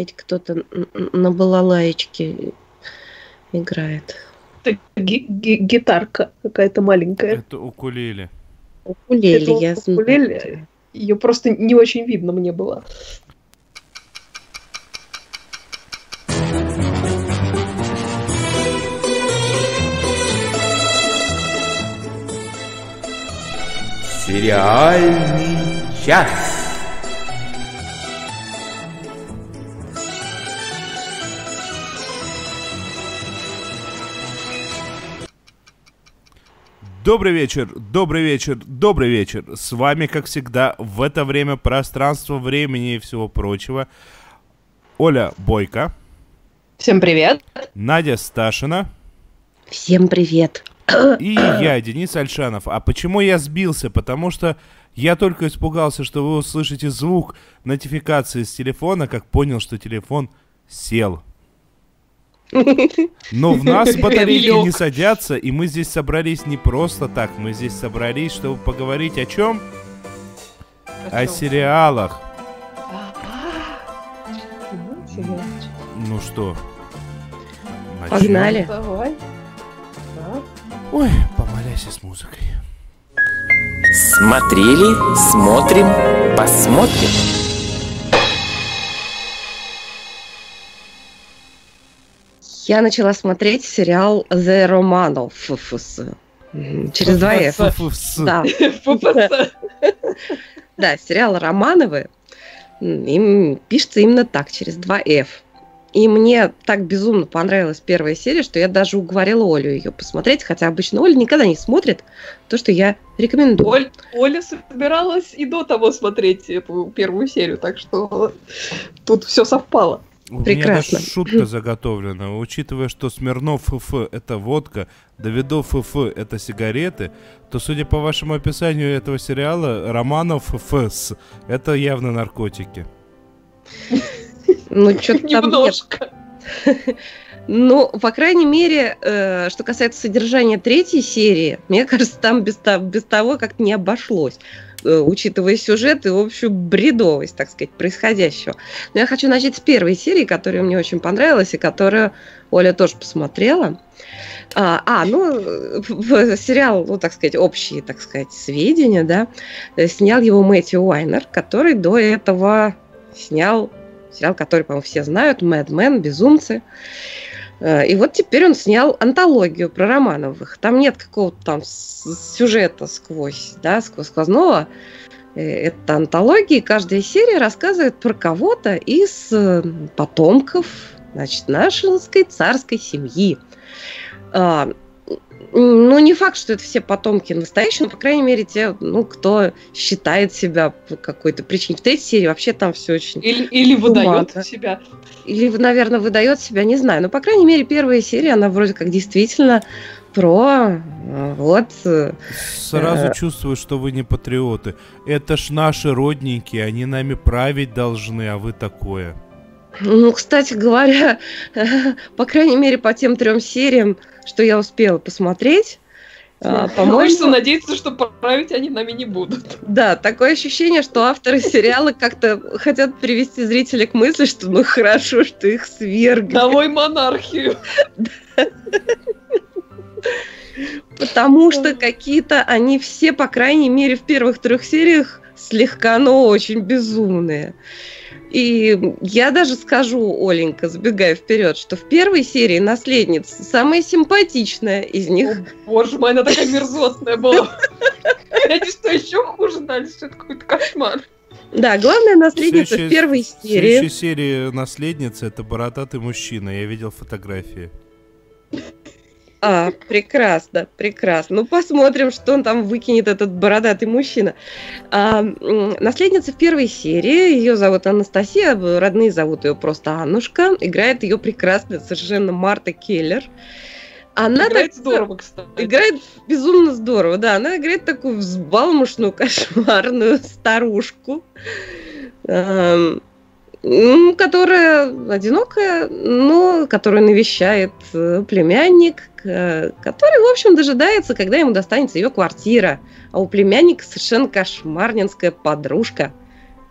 Ведь кто-то на балалаечке играет. Это ги- ги- гитарка какая-то маленькая. Это укулеле. Укулеле, Это я укулеле. Ее просто не очень видно мне было. Сериальный час. Добрый вечер, добрый вечер, добрый вечер. С вами, как всегда, в это время пространства, времени и всего прочего. Оля Бойко, Всем привет. Надя Сташина Всем привет. и я, Денис Альшанов. А почему я сбился? Потому что я только испугался, что вы услышите звук нотификации с телефона, как понял, что телефон сел. Но в нас батарейки не садятся, и мы здесь собрались не просто так. Мы здесь собрались, чтобы поговорить о чем? О сериалах. Ну что? Погнали. Ой, помоляйся с музыкой. Смотрели, смотрим, посмотрим. Я начала смотреть сериал The Romanovs. М, Через два F. Да, сериал Романовы. Им пишется именно так, через два F. И мне так безумно понравилась первая серия, что я даже уговорила Олю ее посмотреть, хотя обычно Оля никогда не смотрит то, что я рекомендую. Оль- Оля собиралась и до того смотреть эту первую серию, так что тут все совпало. У Прекрасно. меня даже шутка заготовлена. Учитывая, что Смирнов ФФ – это водка, Давидов ФФ – это сигареты, то, судя по вашему описанию этого сериала, Романов ФС – это явно наркотики. Ну, что-то там. Немножко. Ну, по крайней мере, э, что касается содержания третьей серии, мне кажется, там без, без того как-то не обошлось, учитывая сюжет и общую бредовость, так сказать, происходящего. Но я хочу начать с первой серии, которая мне очень понравилась и которую Оля тоже посмотрела. А, а, ну, э, сериал, ну, так сказать, общие, так сказать, сведения, да, э, снял его Мэтью Уайнер, который до этого снял сериал, который, по-моему, все знают, «Мэд Мэн», «Безумцы». Э, И вот теперь он снял антологию про Романовых. Там нет какого-то там сюжета сквозь, да, сквозь сквозного. Э, Это антология, и каждая серия рассказывает про кого-то из э, потомков, значит, нашей царской семьи. А, Ну, не факт, что это все потомки настоящие, но, по крайней мере, те, ну, кто считает себя по какой-то причине. В третьей серии вообще там все очень Или, или выдает себя. Или, наверное, выдает себя, не знаю. Но, по крайней мере, первая серия, она вроде как действительно про э, вот... э, Сразу Э. чувствую, что вы не патриоты. Это ж наши родненьки, они нами править должны, а вы такое. Ну, кстати говоря, по крайней мере, по тем трем сериям, что я успела посмотреть, а, Хочется по-моему, надеяться, что править они нами не будут. да, такое ощущение, что авторы сериала как-то хотят привести зрителя к мысли, что ну хорошо, что их свергли. Домой монархию. Потому что какие-то они все, по крайней мере, в первых трех сериях слегка, но очень безумные. И я даже скажу, Оленька, забегая вперед, что в первой серии наследница самая симпатичная из них. О, боже мой, она такая мерзотная была. Знаете, что еще хуже дальше? Это какой-то кошмар. Да, главная наследница в первой В серии. следующей серии наследница это бородатый мужчина. Я видел фотографии. А, прекрасно, прекрасно. Ну, посмотрим, что он там выкинет, этот бородатый мужчина. А, наследница в первой серии, ее зовут Анастасия, родные зовут ее просто Аннушка. Играет ее прекрасно совершенно Марта Келлер. Она Играет так- здорово, кстати. Играет безумно здорово, да. Она играет такую взбалмошную, кошмарную старушку, м, которая одинокая, но которую навещает э, племянник, который, в общем, дожидается, когда ему достанется ее квартира. А у племянника совершенно кошмарненская подружка,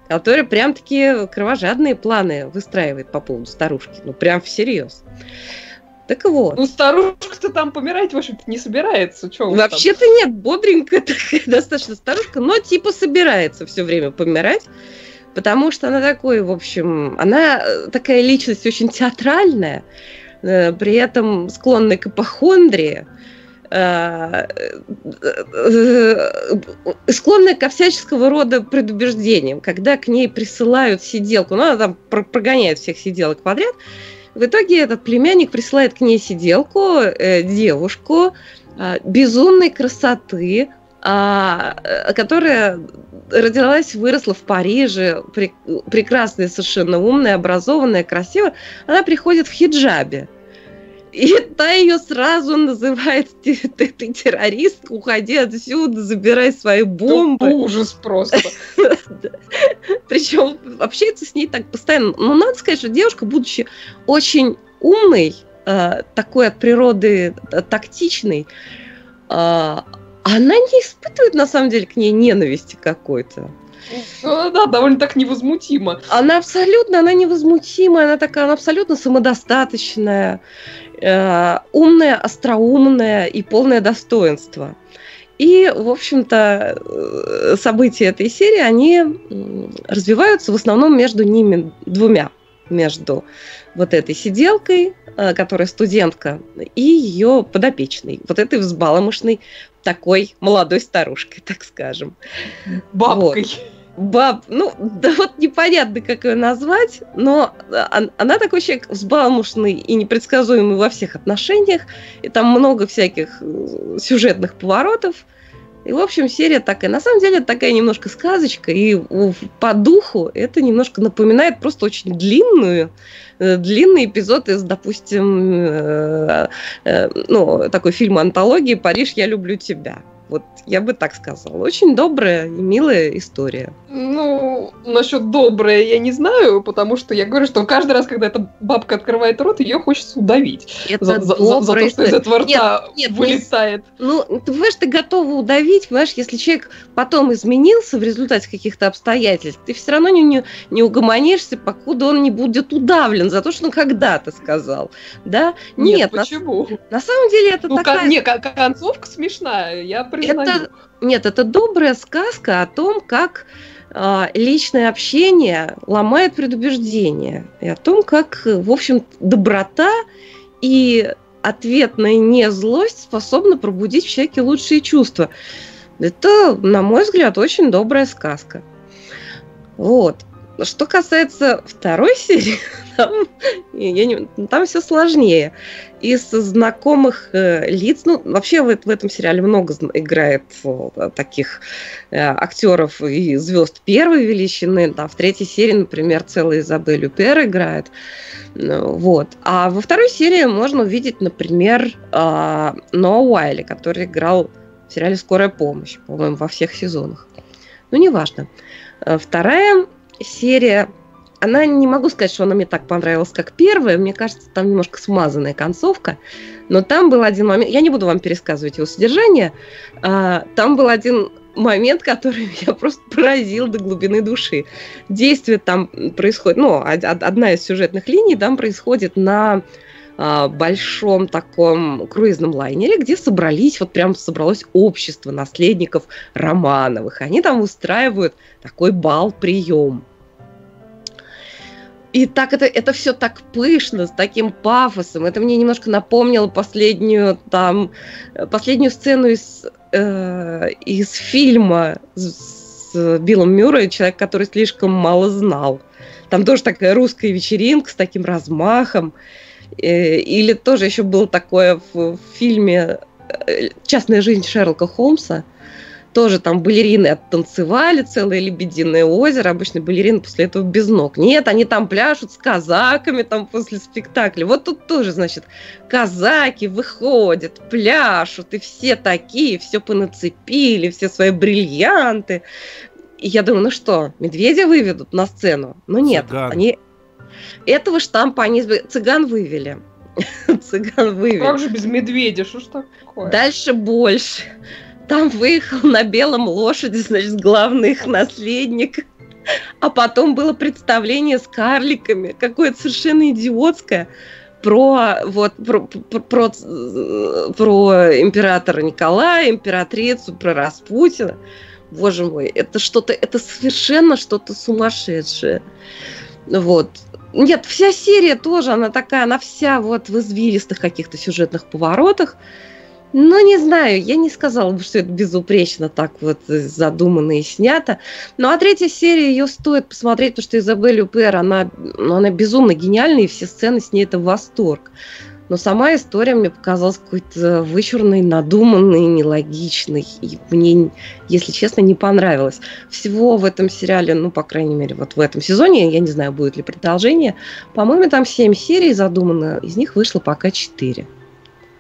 который прям-таки кровожадные планы выстраивает по поводу старушки. Ну, прям всерьез. Так вот. Ну, старушка-то там помирать, в общем-то, не собирается. Чё? Вообще-то нет, бодренькая такая достаточно старушка, но типа собирается все время помирать, потому что она такой, в общем, она э, такая личность очень театральная, э, при этом склонная к ипохондрии, э, склонная ко всяческого рода предубеждениям, когда к ней присылают сиделку, ну, она там про- прогоняет всех сиделок подряд, в итоге этот племянник присылает к ней сиделку, э, девушку э, безумной красоты, а, э, которая родилась, выросла в Париже, пре- прекрасная, совершенно умная, образованная, красивая. Она приходит в хиджабе. И та ее сразу называет «Ты, ты- ты террорист, уходи отсюда, забирай свои бомбы. Ну, ужас просто. Причем общается с ней так постоянно. Но надо сказать, что девушка, будучи очень умной, э, такой от природы э, тактичной, э, она не испытывает на самом деле к ней ненависти какой-то. Ну, Да, довольно так невозмутимо. Она абсолютно, она невозмутимая, она такая, она абсолютно самодостаточная, э, умная, остроумная и полное достоинство. И, в общем-то, э, события этой серии, они развиваются в основном между ними двумя. Между вот этой сиделкой, э, которая студентка, и ее подопечной, вот этой взбаломышной такой молодой старушкой, так скажем. Бабкой. Баб, ну, да вот непонятно, как ее назвать, но он- она такой человек взбалмошный и непредсказуемый во всех отношениях, и там много всяких э, сюжетных поворотов. И, в общем, серия такая. На самом деле, это такая немножко сказочка, и по духу это немножко напоминает просто очень длинную, э, длинный эпизод из, допустим, э, э, ну, такой фильм антологии «Париж, я люблю тебя». Вот я бы так сказала. Очень добрая и милая история. Ну, насчет доброе я не знаю, потому что я говорю, что каждый раз, когда эта бабка открывает рот, ее хочется удавить. Это За, за- за- за добрая то, что из этого рта нет, не вылетает. Ну, ты понимаешь, ты готова удавить, понимаешь, если человек потом изменился в результате каких-то обстоятельств, ты все равно не, не, не угомонишься, покуда он не будет удавлен за то, что он когда-то сказал. Да? Нет, на, почему? на самом деле это Ну, такая... кон- не, кон- концовка смешная, я признаю. Это- Нет, это добрая сказка о том, как а, личное общение ломает предубеждение. И о том, как, э, в общем, доброта и ответная не злость способна пробудить в человеке лучшие чувства. Это, на мой взгляд, очень добрая сказка. Вот. Что касается второй серии, там, я не- там все сложнее. Из знакомых э, лиц, ну, вообще в, в этом сериале много играет э, таких э, актеров и звезд первой величины. Да, в третьей серии, например, целая Изабель Люпер играет. Ну, Вот. А во второй серии можно увидеть, например, а, Ноа Уайли, который играл в сериале «Скорая помощь», по-моему, во всех сезонах. Ну, неважно. Э, Вторая серия, она не могу сказать, что она мне так понравилась, как первая. Мне кажется, там немножко смазанная концовка. Но там был один момент, я не буду вам пересказывать его содержание, а, там был один момент, который меня просто поразил до глубины души. Действие там происходит, ну, од- од- одна из сюжетных линий там происходит на а, большом таком круизном лайнере, где собрались, вот прям собралось общество наследников Романовых. Они там устраивают такой бал-прием. И так это, это все так пышно, с таким пафосом. Это мне немножко напомнило последнюю там э, последнюю сцену из, э, из фильма с, с Биллом Мюррей, человек, который слишком мало знал. Там тоже такая русская вечеринка с таким размахом. Э, или тоже еще было такое в, в фильме э, «Частная жизнь Шерлока Холмса». Тоже там балерины оттанцевали, целое лебединое озеро. Обычно балерины после этого без ног. Нет, они там пляшут с казаками там после спектакля. Вот тут тоже, значит, казаки выходят, пляшут, и все такие, все понацепили, все свои бриллианты. И я думаю, ну что, медведя выведут на сцену? Ну нет, Цыган. они... Этого штампа они... Цыган вывели. Цыган вывели. Как же без медведя, что ж такое? Дальше больше. Там выехал на белом лошади, значит, главный их наследник. А потом было представление с карликами, какое-то совершенно идиотское, про вот про, про, про, про императора Николая, императрицу, про Распутина. Боже мой, это что-то, это совершенно что-то сумасшедшее. Вот. Нет, вся серия тоже, она такая, она вся вот в извилистых каких-то сюжетных поворотах. Ну, не знаю, я не сказала бы, что это безупречно так вот задумано и снято. Ну, а третья серия, ее стоит посмотреть, потому что Изабель Упер, она, ну, она безумно гениальная, и все сцены с ней это восторг. Но сама история мне показалась какой-то вычурной, надуманной, нелогичной. И мне, если честно, не понравилось. Всего в этом сериале, ну, по крайней мере, вот в этом сезоне, я не знаю, будет ли продолжение, по-моему, там 7 серий задумано, из них вышло пока 4.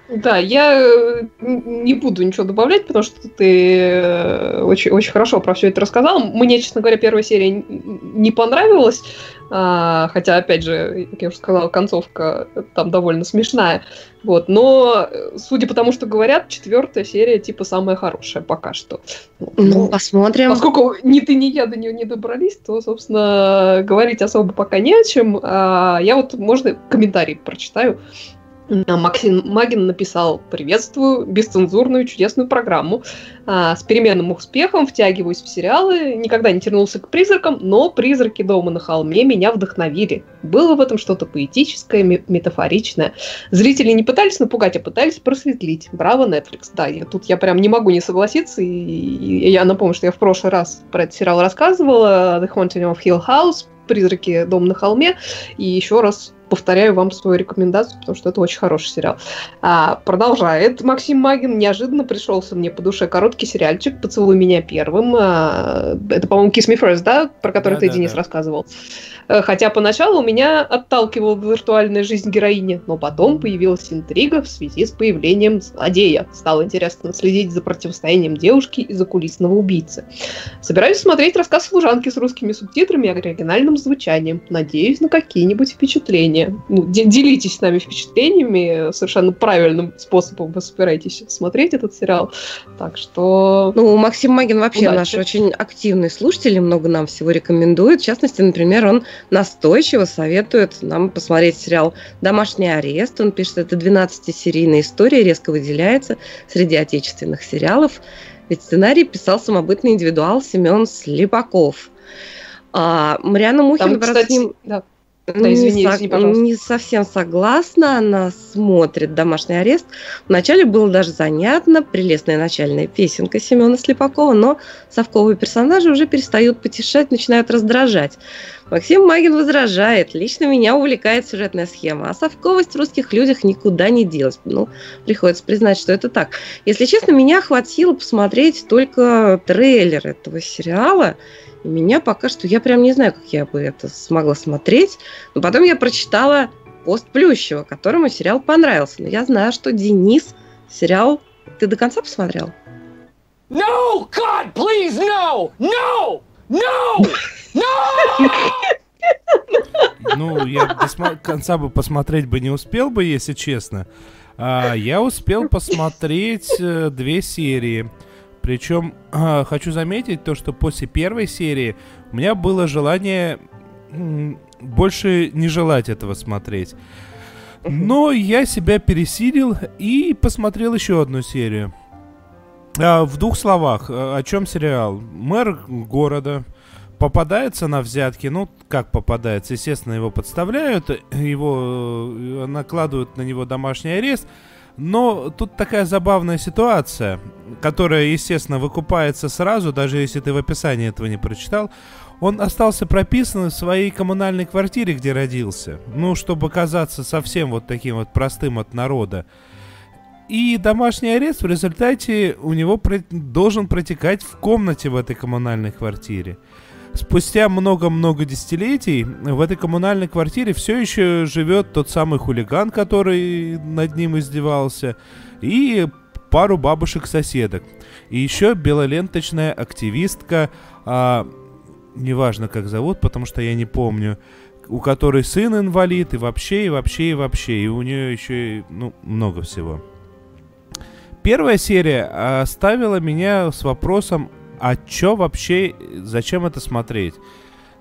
Да, я э, не буду ничего добавлять, потому что ты э, очень, очень хорошо про все это рассказал. Мне, честно говоря, первая серия не понравилась, а, хотя, опять же, как я уже сказала, концовка там довольно смешная. Вот, но, э, судя по тому, что говорят, четвертая серия типа самая хорошая пока что. Ну, посмотрим. Поскольку ни ты, ни я до нее не добрались, то, собственно, говорить особо пока не о чем. А, я вот, можно, комментарий прочитаю. Максим Магин написал «Приветствую бесцензурную чудесную программу. А, с переменным успехом втягиваюсь в сериалы, никогда не тянулся к призракам, но призраки дома на холме меня вдохновили. Было в этом что-то поэтическое, метафоричное. Зрители не пытались напугать, а пытались просветлить. Браво, Netflix. Да, я, тут я прям не могу не согласиться. И, я напомню, что я в прошлый раз про этот сериал рассказывала. The Haunting of Hill House «Призраки дома на холме». И еще раз повторяю вам свою рекомендацию, потому что это очень хороший сериал. А, продолжает Максим Магин. Неожиданно пришелся мне по душе короткий сериальчик «Поцелуй меня первым». А, это, по-моему, Kiss Me First, да? Про который да, ты, да, Денис, да. рассказывал. Э, хотя поначалу меня отталкивала виртуальная жизнь героини, но потом появилась интрига в связи с появлением злодея. Стало интересно следить за противостоянием девушки и закулисного убийцы. Собираюсь смотреть рассказ служанки с русскими субтитрами и оригинальным звучанием. Надеюсь на какие-нибудь впечатления. Ну, делитесь с нами впечатлениями. Совершенно правильным способом вы собираетесь смотреть этот сериал. Так что... Ну, Максим Магин вообще удачи. наш очень активный слушатель, много нам всего рекомендует. В частности, например, он настойчиво советует нам посмотреть сериал «Домашний арест». Он пишет, это 12-серийная история, резко выделяется среди отечественных сериалов. Ведь сценарий писал самобытный индивидуал Семен Слепаков. А Мариана Мухина, Там, кстати, с ним... Да. Да, извини, не, извини, не совсем согласна. Она смотрит «Домашний арест». Вначале было даже занятно, прелестная начальная песенка Семена Слепакова, но совковые персонажи уже перестают потешать, начинают раздражать. Максим Магин возражает. Лично меня увлекает сюжетная схема, а совковость в русских людях никуда не делась. Ну, приходится признать, что это так. Если честно, меня хватило посмотреть только трейлер этого сериала, и меня пока что, я прям не знаю, как я бы это смогла смотреть. Но потом я прочитала пост Плющева, которому сериал понравился. Но я знаю, что Денис сериал... Ты до конца посмотрел? No, God, please, no! No! No! No! Ну, я до конца бы посмотреть бы не успел бы, если честно. А, я успел посмотреть э, две серии. Причем э, хочу заметить то, что после первой серии у меня было желание больше не желать этого смотреть. Но я себя пересилил и посмотрел еще одну серию. А, в двух словах, э, о чем сериал? Мэр города попадается на взятки, ну, как попадается, естественно, его подставляют, его э, накладывают на него домашний арест, но тут такая забавная ситуация, которая, естественно, выкупается сразу, даже если ты в описании этого не прочитал. Он остался прописан в своей коммунальной квартире, где родился. Ну, чтобы казаться совсем вот таким вот простым от народа. И домашний арест в результате у него про- должен протекать в комнате в этой коммунальной квартире. Спустя много-много десятилетий в этой коммунальной квартире все еще живет тот самый хулиган, который над ним издевался, и пару бабушек-соседок. И еще белоленточная активистка, а, неважно как зовут, потому что я не помню, у которой сын инвалид, и вообще, и вообще, и вообще, и у нее еще ну, много всего. Первая серия оставила меня с вопросом, а чё вообще, зачем это смотреть?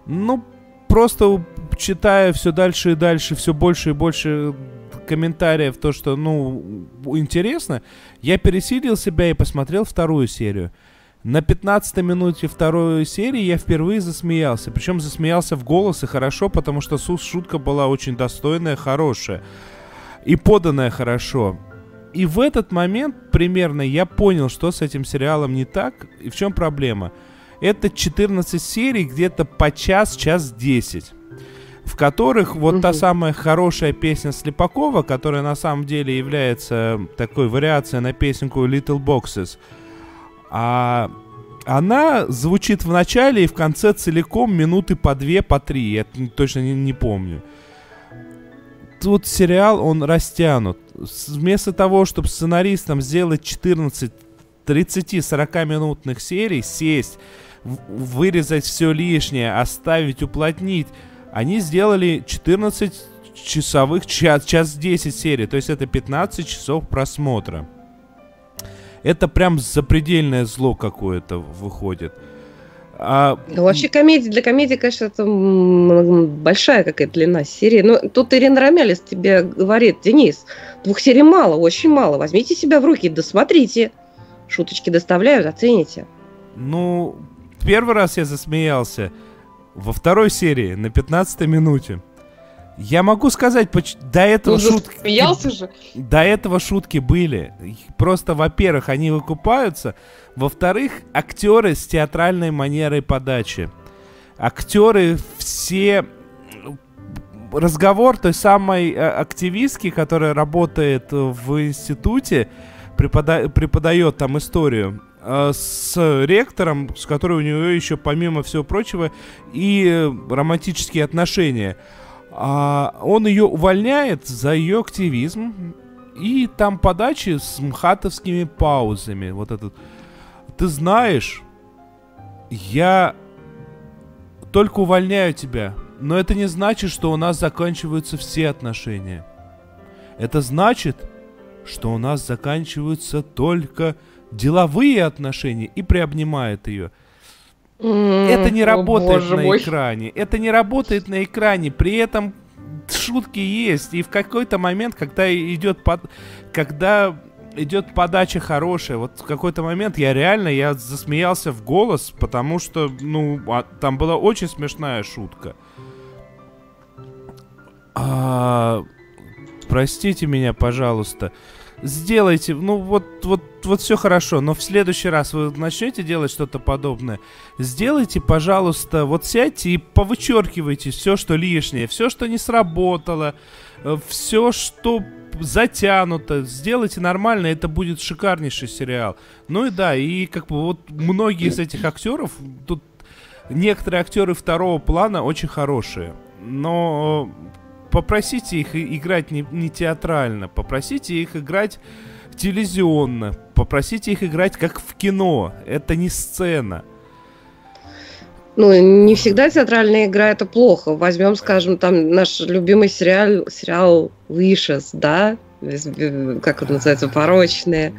Ну, просто читая все дальше и дальше, все больше и больше комментариев, то, что, ну, интересно, я пересилил себя и посмотрел вторую серию. На 15 минуте второй серии я впервые засмеялся. Причем засмеялся в голос и хорошо, потому что су- шутка была очень достойная, хорошая. И поданная хорошо. И в этот момент примерно я понял, что с этим сериалом не так и в чем проблема. Это 14 серий, где-то по час, час 10 в которых вот та Мгм. самая хорошая песня Слепакова, которая на самом деле является такой вариацией на песенку Little Boxes, а она звучит в начале и в конце целиком минуты по две, по три, я точно не, не помню. Тут сериал, он растянут. Вместо того, чтобы сценаристам сделать 14 30-40 минутных серий, сесть, вырезать все лишнее, оставить, уплотнить, они сделали 14 часовых, час, час 10 серий, то есть это 15 часов просмотра. Это прям запредельное зло какое-то выходит. А, Ну, вообще комедия, для комедии, конечно, это большая какая-то длина серии. Но тут Ирина Ромялис тебе говорит, Денис, двух серий мало, очень мало. Возьмите себя в руки, досмотрите. Шуточки доставляют, оцените. ну, первый раз я засмеялся во второй серии на 15 минуте. Я могу сказать, до этого Ну, шутки... же. До этого шутки были. Просто, во-первых, они выкупаются. Во-вторых, актеры с театральной манерой подачи. Актеры все... Разговор той самой э, активистки, которая работает в институте, препода- преподает там историю, э, с ректором, с которой у нее еще, помимо всего прочего, и романтические отношения. А он ее увольняет за ее активизм. И там подачи с мхатовскими паузами. Вот этот. Ты знаешь, я только увольняю тебя. Но это не значит, что у нас заканчиваются все отношения. Это значит, что у нас заканчиваются только деловые отношения. И приобнимает ее. Это не работает на мой. экране. Это не работает на экране. При этом шутки есть. И в какой-то момент, когда идет под... когда идет подача хорошая, вот в какой-то момент я реально я засмеялся в голос, потому что, ну, а, там была очень смешная шутка. А, простите меня, пожалуйста. Сделайте, ну вот, вот, вот все хорошо, но в следующий раз вы начнете делать что-то подобное, сделайте, пожалуйста, вот сядьте и повычеркивайте все, что лишнее, все, что не сработало, все, что затянуто, сделайте нормально, это будет шикарнейший сериал. Ну и да, и как бы вот многие из этих актеров, тут некоторые актеры второго плана очень хорошие, но попросите их играть не, не театрально, попросите их играть телевизионно, попросите их играть как в кино, это не сцена. Ну, не всегда театральная игра это плохо. Возьмем, скажем, там наш любимый сериал, сериал Вишес, да? Бе- Как он называется? Порочные.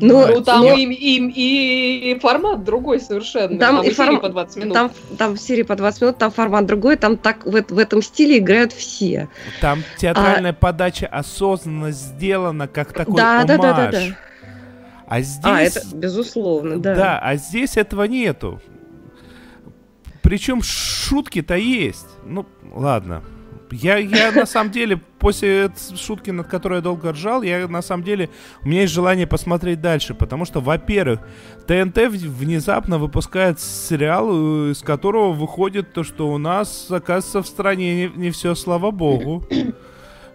Ну, Ну, там но- и, и- и формат другой совершенно. Там и и серии форм- по 20 минут. Там, там в серии по 20 минут, там формат другой, там так в, в этом стиле играют все. Там театральная подача осознанно сделана, как такой Да, да, да, да, да. А здесь... А, это безусловно, да. Да, а здесь этого нету. Причем шутки-то есть. Ну, ладно. Я, я на самом деле, после шутки, над которой я долго ржал, я на самом деле, у меня есть желание посмотреть дальше, потому что, во-первых, ТНТ внезапно выпускает сериал, э, из которого выходит то, что у нас, оказывается, в стране не, все, слава богу.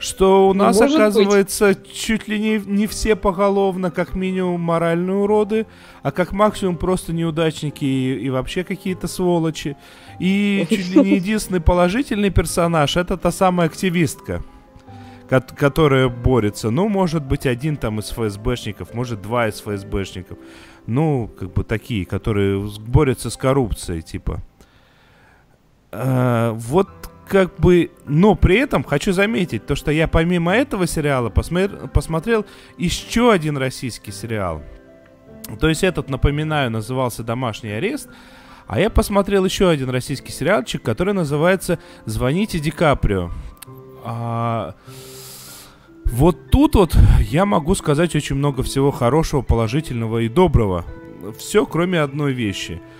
Что у нас, Может быть. оказывается, чуть ли не, не все поголовно, как минимум, моральные уроды, а как максимум просто неудачники и, и вообще какие-то сволочи. И чуть ли не единственный положительный персонаж это та самая активистка, кот- которая борется. Ну, может быть, один там из ФСБшников, может, два из ФСБшников. Ну, как бы такие, которые борются с коррупцией, типа. А, вот как бы, но при этом хочу заметить то, что я помимо этого сериала посмотр- посмотрел еще один российский сериал. То есть этот, напоминаю, назывался «Домашний арест», А я посмотрел еще один российский сериальчик, который называется «Звоните Ди Каприо». А... Вот тут вот я могу сказать очень много всего хорошего, положительного и доброго. Все, кроме одной вещи –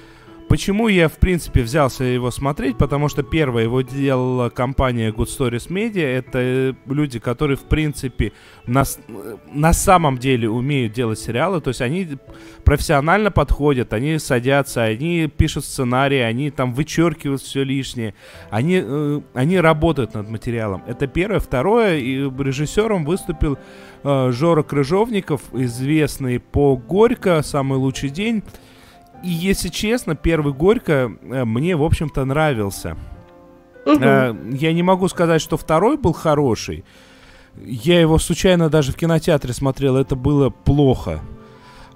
Почему я, в принципе, взялся его смотреть? Потому что первое его делала компания Good Stories Media. Это э, люди, которые, в принципе, на, на самом деле умеют делать сериалы. То есть они профессионально подходят, они садятся, они пишут сценарии, они там вычеркивают все лишнее. Они, э, они работают над материалом. Это первое. Второе, и режиссером выступил э, Жора Крыжовников, известный по «Горько», «Самый лучший день». И если честно, первый Горько э, мне, в общем-то, нравился. Угу. Я не могу сказать, что второй был хороший. Я его случайно даже в кинотеатре смотрел, это было плохо.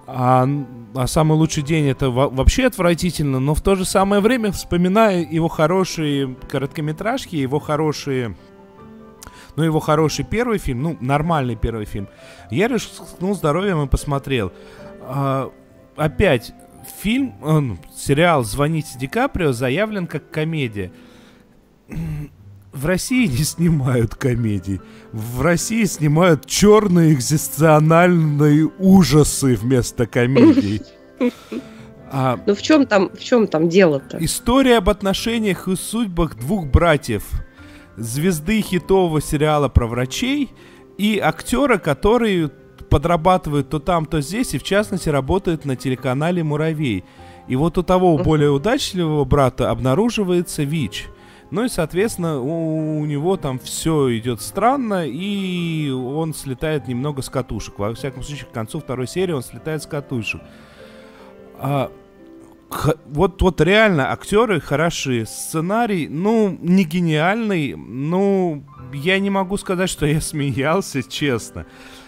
А, а самый лучший день это вообще отвратительно, но в то же самое время вспоминаю его хорошие короткометражки, его хорошие ну, его хороший первый фильм, ну, нормальный первый фильм. Я рискнул здоровьем и посмотрел. А, опять, фильм, он, сериал «Звоните Ди Каприо» заявлен как комедия. В России не снимают комедий. В России снимают черные экзистенциальные ужасы вместо комедий. А, ну в чем там, в чем там дело-то? История об отношениях и судьбах двух братьев, звезды хитового сериала про врачей и актера, который подрабатывает то там, то здесь, и в частности работает на телеканале «Муравей». И вот у того более удачливого брата обнаруживается ВИЧ. Ну и, соответственно, у, у него там все идет странно, и он слетает немного с катушек. Во всяком случае, к концу второй серии он слетает с катушек. А, вот, вот реально актеры хороши. Сценарий, ну, не гениальный, ну, я не могу сказать, что я смеялся, честно.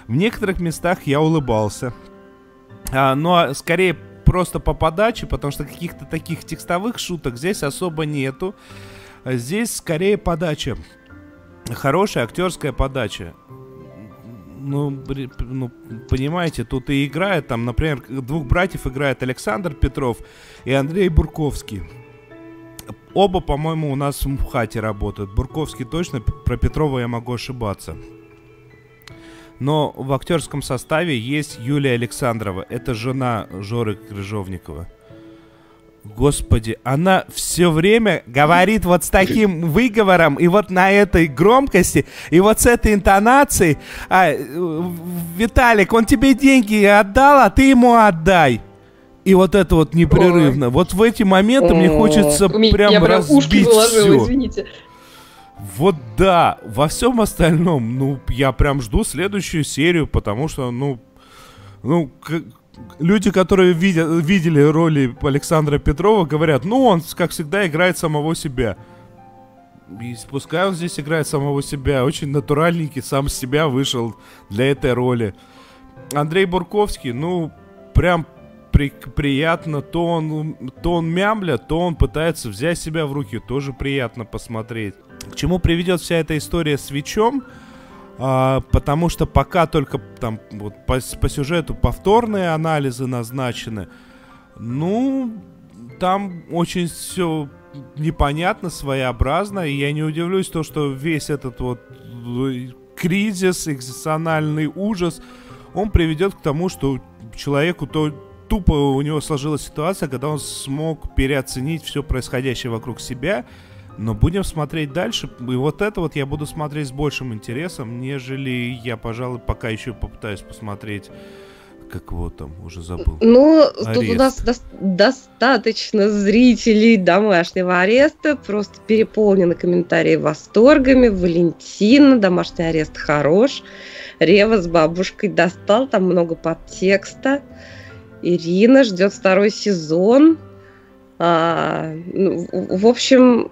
В некоторых местах я улыбался. А, но скорее просто по подаче, потому что каких-то таких текстовых шуток здесь особо нету. Здесь скорее подача. Хорошая актерская подача. Ну, ну, понимаете, тут и играет, там, например, двух братьев играет Александр Петров и Андрей Бурковский. Оба, по-моему, у нас в хате работают. Бурковский точно, про Петрова я могу ошибаться но в актерском составе есть Юлия Александрова. Это жена Жоры Крыжовникова. Господи, она все время говорит вот с таким выговором и вот на этой громкости и вот с этой интонацией. А, Виталик, он тебе деньги отдал, а ты ему отдай. И вот это вот непрерывно. Ой. Вот в эти моменты Ой. мне хочется прям, прям разбить ушки заложила, все. извините. Вот да, во всем остальном, ну, я прям жду следующую серию, потому что, ну, ну, люди, которые видя, видели роли Александра Петрова, говорят, ну, он, как всегда, играет самого себя. И пускай он здесь играет самого себя, очень натуральненький, сам себя вышел для этой роли. Андрей Бурковский, ну, прям при, приятно, то он, то он мямля, то он пытается взять себя в руки, тоже приятно посмотреть. К чему приведет вся эта история с Вичом? А, потому что пока только там вот по, по сюжету повторные анализы назначены. Ну, там очень все непонятно, своеобразно, и я не удивлюсь то, что весь этот вот кризис, экзистенциальный ужас, он приведет к тому, что человеку то тупо у него сложилась ситуация, когда он смог переоценить все происходящее вокруг себя но будем смотреть дальше. И вот это вот я буду смотреть с большим интересом, нежели я, пожалуй, пока еще попытаюсь посмотреть как его там, уже забыл. Ну, Арест. тут у нас до- достаточно зрителей домашнего ареста, просто переполнены комментарии восторгами. Валентина, домашний арест хорош. Рева с бабушкой достал, там много подтекста. Ирина ждет второй сезон. А, ну, в общем,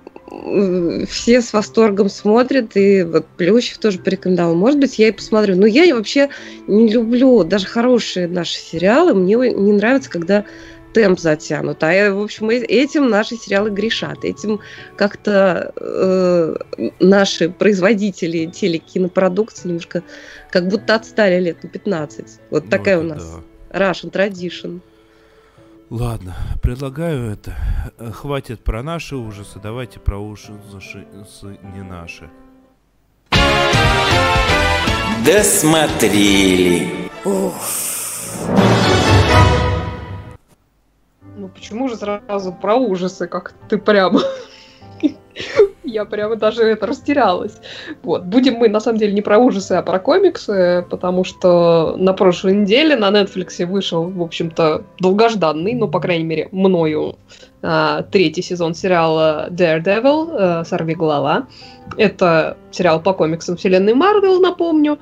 все с восторгом смотрят, и вот Плющев тоже порекомендовал. Может быть, я и посмотрю. Но я вообще не люблю даже хорошие наши сериалы. Мне не нравится, когда темп затянут. А, в общем, э, этим наши сериалы грешат. Этим как-то э, наши производители телекинопродукции немножко как будто отстали лет на 15. Вот ну, такая у нас да. Russian Tradition. Ладно, предлагаю это. Э, Хватит про наши ужасы, давайте про ужасы не наши. Досмотрели. Ну почему же сразу про ужасы, как ты прямо... Я прямо даже это растерялась. Вот. Будем мы, на самом деле, не про ужасы, а про комиксы, потому что на прошлой неделе на Netflix вышел, в общем-то, долгожданный, ну, по крайней мере, мною, а, третий сезон сериала Daredevil, э, «Сорви голова». Это сериал по комиксам вселенной Марвел, напомню.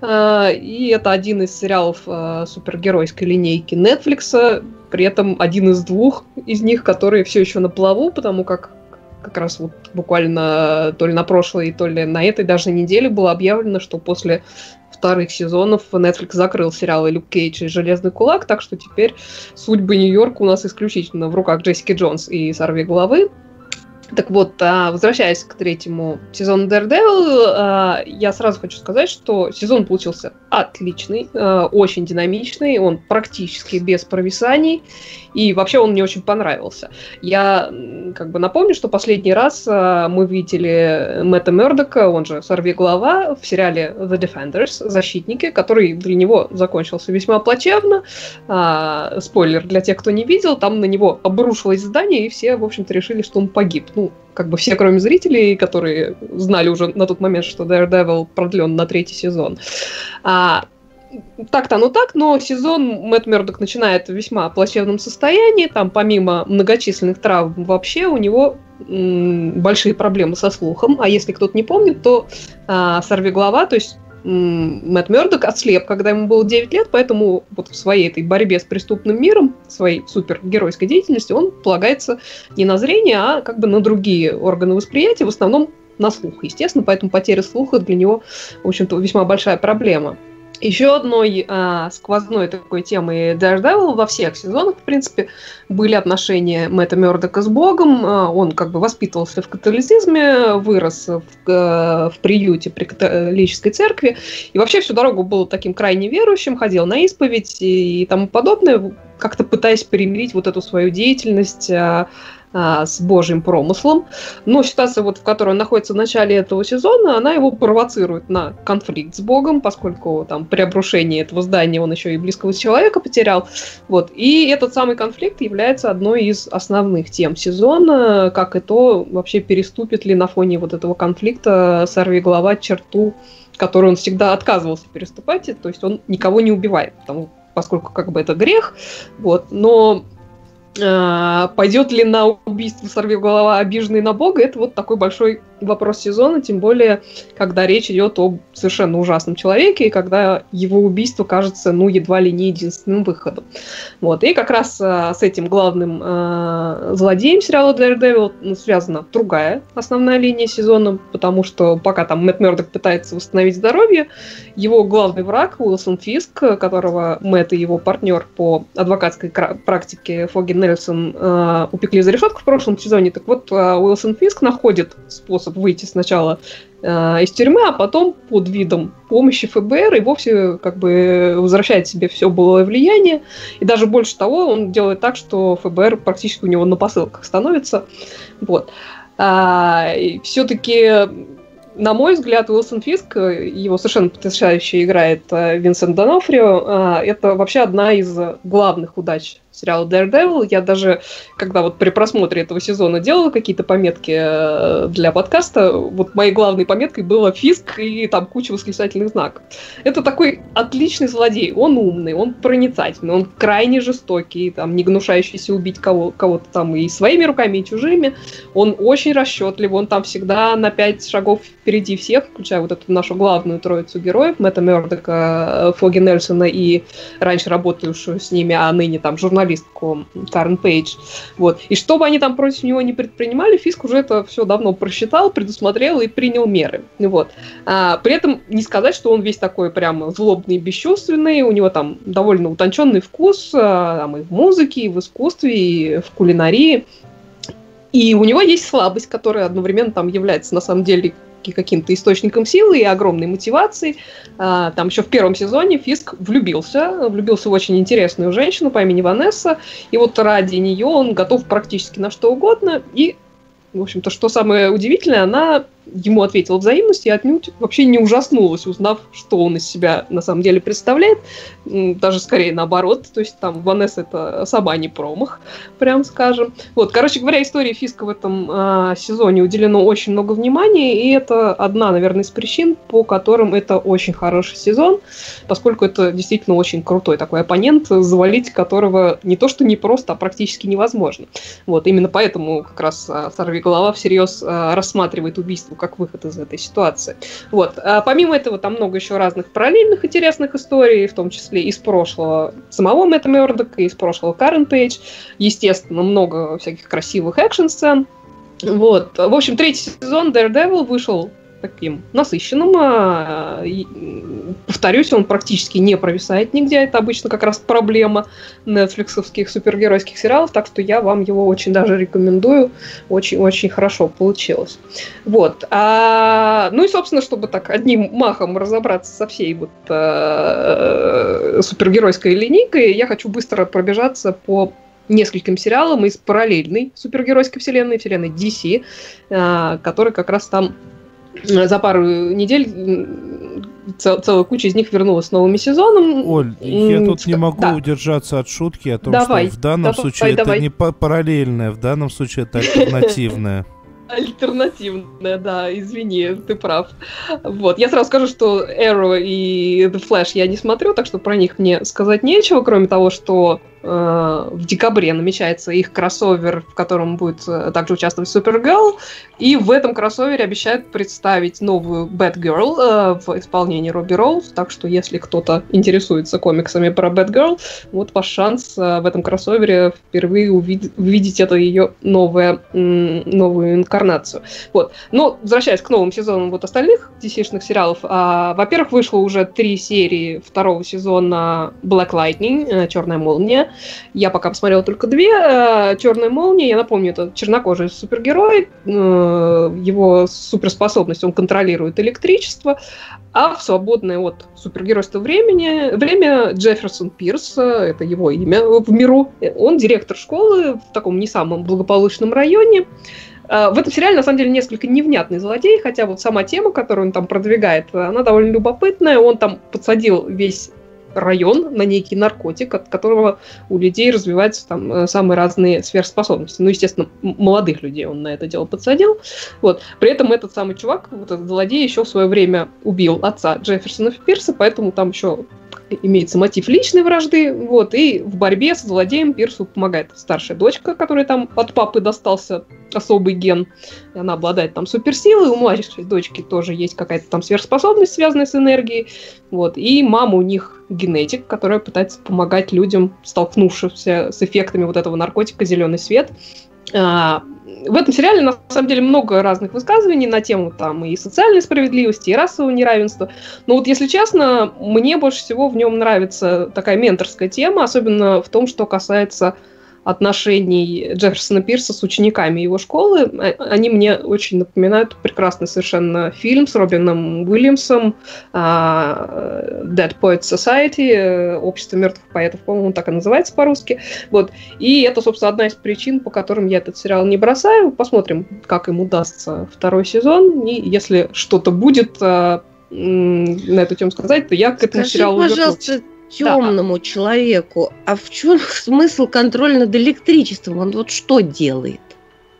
А, и это один из сериалов а, супергеройской линейки Netflix, при этом один из двух из них, которые все еще на плаву, потому как как раз вот буквально то ли на прошлой, то ли на этой даже неделе было объявлено, что после вторых сезонов Netflix закрыл сериалы Люк Кейдж и Железный кулак, так что теперь судьбы Нью-Йорка у нас исключительно в руках Джессики Джонс и Сорви головы. Так вот, а, возвращаясь к третьему сезону Daredevil, а, я сразу хочу сказать, что сезон получился отличный, а, очень динамичный, он практически без провисаний, и вообще он мне очень понравился. Я как бы напомню, что последний раз мы видели Мэтта Мердока, он же Сорви Глава, в сериале The Defenders, Защитники, который для него закончился весьма плачевно. Спойлер для тех, кто не видел, там на него обрушилось здание, и все, в общем-то, решили, что он погиб. Ну, как бы все, кроме зрителей, которые знали уже на тот момент, что Daredevil продлен на третий сезон. А, так-то оно так, но сезон Мэтт Мердок начинает в весьма плачевном состоянии. Там помимо многочисленных травм вообще у него м- большие проблемы со слухом. А если кто-то не помнит, то а, сорви голова, то есть Мэтт Мёрдок ослеп, когда ему было 9 лет, поэтому вот в своей этой борьбе с преступным миром, своей супергеройской деятельности, он полагается не на зрение, а как бы на другие органы восприятия, в основном на слух, естественно, поэтому потеря слуха для него, в общем-то, весьма большая проблема. Еще одной а, сквозной такой темой Daredevil во всех сезонах, в принципе, были отношения Мэтта Мёрдока с Богом. А, он как бы воспитывался в католицизме, вырос в, а, в приюте при католической церкви. И вообще всю дорогу был таким крайне верующим, ходил на исповедь и, и тому подобное, как-то пытаясь примирить вот эту свою деятельность а, а, с божьим промыслом. Но ситуация, вот, в которой он находится в начале этого сезона, она его провоцирует на конфликт с Богом, поскольку там при обрушении этого здания он еще и близкого человека потерял. Вот. И этот самый конфликт является одной из основных тем сезона, как и то, вообще переступит ли на фоне вот этого конфликта сорви голова черту, которую он всегда отказывался переступать, то есть он никого не убивает, потому, поскольку как бы это грех, вот, но пойдет ли на убийство сорви голова обиженный на Бога, это вот такой большой вопрос сезона, тем более, когда речь идет об совершенно ужасном человеке, и когда его убийство кажется, ну, едва ли не единственным выходом. Вот. И как раз а, с этим главным а, злодеем сериала Daredevil ну, связана другая основная линия сезона, потому что пока там Мэтт Мёрдок пытается восстановить здоровье, его главный враг Уилсон Фиск, которого Мэтт и его партнер по адвокатской практике Фоги Нельсон а, упекли за решетку в прошлом сезоне, так вот а, Уилсон Фиск находит способ способ выйти сначала э, из тюрьмы, а потом под видом помощи ФБР и вовсе как бы возвращает себе все былое влияние. И даже больше того, он делает так, что ФБР практически у него на посылках становится. Вот. А, все-таки на мой взгляд, Уилсон Фиск, его совершенно потрясающе играет э, Винсент Донофрио, э, это вообще одна из главных удач сериала Daredevil. Я даже, когда вот при просмотре этого сезона делала какие-то пометки э, для подкаста, вот моей главной пометкой было Фиск и там куча восклицательных знаков. Это такой отличный злодей. Он умный, он проницательный, он крайне жестокий, там, не гнушающийся убить кого- кого-то там и своими руками, и чужими. Он очень расчетливый, он там всегда на пять шагов впереди всех, включая вот эту нашу главную троицу героев, Мэтта Мёрдока, э, Фоги Нельсона и раньше работающую с ними, а ныне там журналист журналистку Карен Пейдж. Вот. И что бы они там против него не предпринимали, Фиск уже это все давно просчитал, предусмотрел и принял меры. Вот. А, при этом не сказать, что он весь такой прям злобный и бесчувственный, у него там довольно утонченный вкус а, там, и в музыке, и в искусстве, и в кулинарии. И у него есть слабость, которая одновременно там является на самом деле все-таки каким-то источником силы и огромной мотивации. А, там еще в первом сезоне Фиск влюбился, влюбился в очень интересную женщину по имени Ванесса, и вот ради нее он готов практически на что угодно, и в общем-то, что самое удивительное, она ему ответила взаимностью и отнюдь вообще не ужаснулась, узнав, что он из себя на самом деле представляет. Даже скорее наоборот. То есть там Ванесса это сама не промах, прям скажем. Вот, короче говоря, истории Фиска в этом э, сезоне уделено очень много внимания, и это одна, наверное, из причин, по которым это очень хороший сезон, поскольку это действительно очень крутой такой оппонент, завалить которого не то что не просто, а практически невозможно. Вот, именно поэтому как раз э, Сорви Голова всерьез э, рассматривает убийство ну, как выход из этой ситуации. Вот. А помимо этого, там много еще разных параллельных интересных историй, в том числе из прошлого самого Мэтта Мёрдока, из прошлого Карен Пейдж. Естественно, много всяких красивых экшн-сцен. Вот. В общем, третий сезон Daredevil вышел таким насыщенным. А, повторюсь, он практически не провисает нигде. Это обычно как раз проблема нетфликсовских супергеройских сериалов, так что я вам его очень даже рекомендую. Очень-очень хорошо получилось. Вот. А, ну и, собственно, чтобы так одним махом разобраться со всей вот а, супергеройской линейкой, я хочу быстро пробежаться по нескольким сериалам из параллельной супергеройской вселенной, вселенной DC, а, который как раз там за пару недель цел, целая куча из них вернулась с новым сезоном. Оль, я тут не могу да. удержаться от шутки о том, давай, что в данном давай, случае давай. это не параллельное, в данном случае это альтернативное. Альтернативная, да, извини, ты прав. Вот, я сразу скажу, что Arrow и The Flash я не смотрю, так что про них мне сказать нечего, кроме того, что Э, в декабре намечается их кроссовер, в котором будет э, также участвовать Супергерл. И в этом кроссовере обещают представить новую Бэтгерл э, в исполнении Робби Роуз. Так что, если кто-то интересуется комиксами про Бэтгерл, вот ваш шанс в этом кроссовере впервые увидеть, это ее новое, новую инкарнацию. Вот. Но, возвращаясь к новым сезонам вот остальных DC-шных сериалов, а, во-первых, вышло уже три серии второго сезона Black Lightning, Черная молния. Я пока посмотрела только две. Э, Черная молния, я напомню, это чернокожий супергерой. Э, его суперспособность, он контролирует электричество. А в свободное от супергеройства времени, время Джефферсон Пирс, э, это его имя в миру, он директор школы в таком не самом благополучном районе. В этом сериале, на самом деле, несколько невнятный злодей, хотя вот сама тема, которую он там продвигает, она довольно любопытная. Он там подсадил весь район на некий наркотик, от которого у людей развиваются там э, самые разные сверхспособности. Ну, естественно, молодых людей он на это дело подсадил. Вот. При этом этот самый чувак, вот этот злодей, еще в свое время убил отца Джефферсона Пирса, поэтому там еще имеется мотив личной вражды, вот, и в борьбе с злодеем Пирсу помогает старшая дочка, которая там от папы достался особый ген, и она обладает там суперсилой, у младшей дочки тоже есть какая-то там сверхспособность, связанная с энергией, вот, и мама у них генетик, которая пытается помогать людям, столкнувшимся с эффектами вот этого наркотика «Зеленый свет», в этом сериале, на самом деле, много разных высказываний на тему там и социальной справедливости, и расового неравенства. Но вот, если честно, мне больше всего в нем нравится такая менторская тема, особенно в том, что касается отношений Джефферсона Пирса с учениками его школы. А, они мне очень напоминают прекрасный совершенно фильм с Робином Уильямсом а, Dead Poets Society, э, Общество мертвых поэтов, по-моему, так и называется по-русски. Вот. И это, собственно, одна из причин, по которым я этот сериал не бросаю. Посмотрим, как им удастся второй сезон. И если что-то будет а, на эту тему сказать, то я к этому Скажи, сериалу пожалуйста, вернусь темному да. человеку, а в чем смысл контроля над электричеством? Он вот что делает?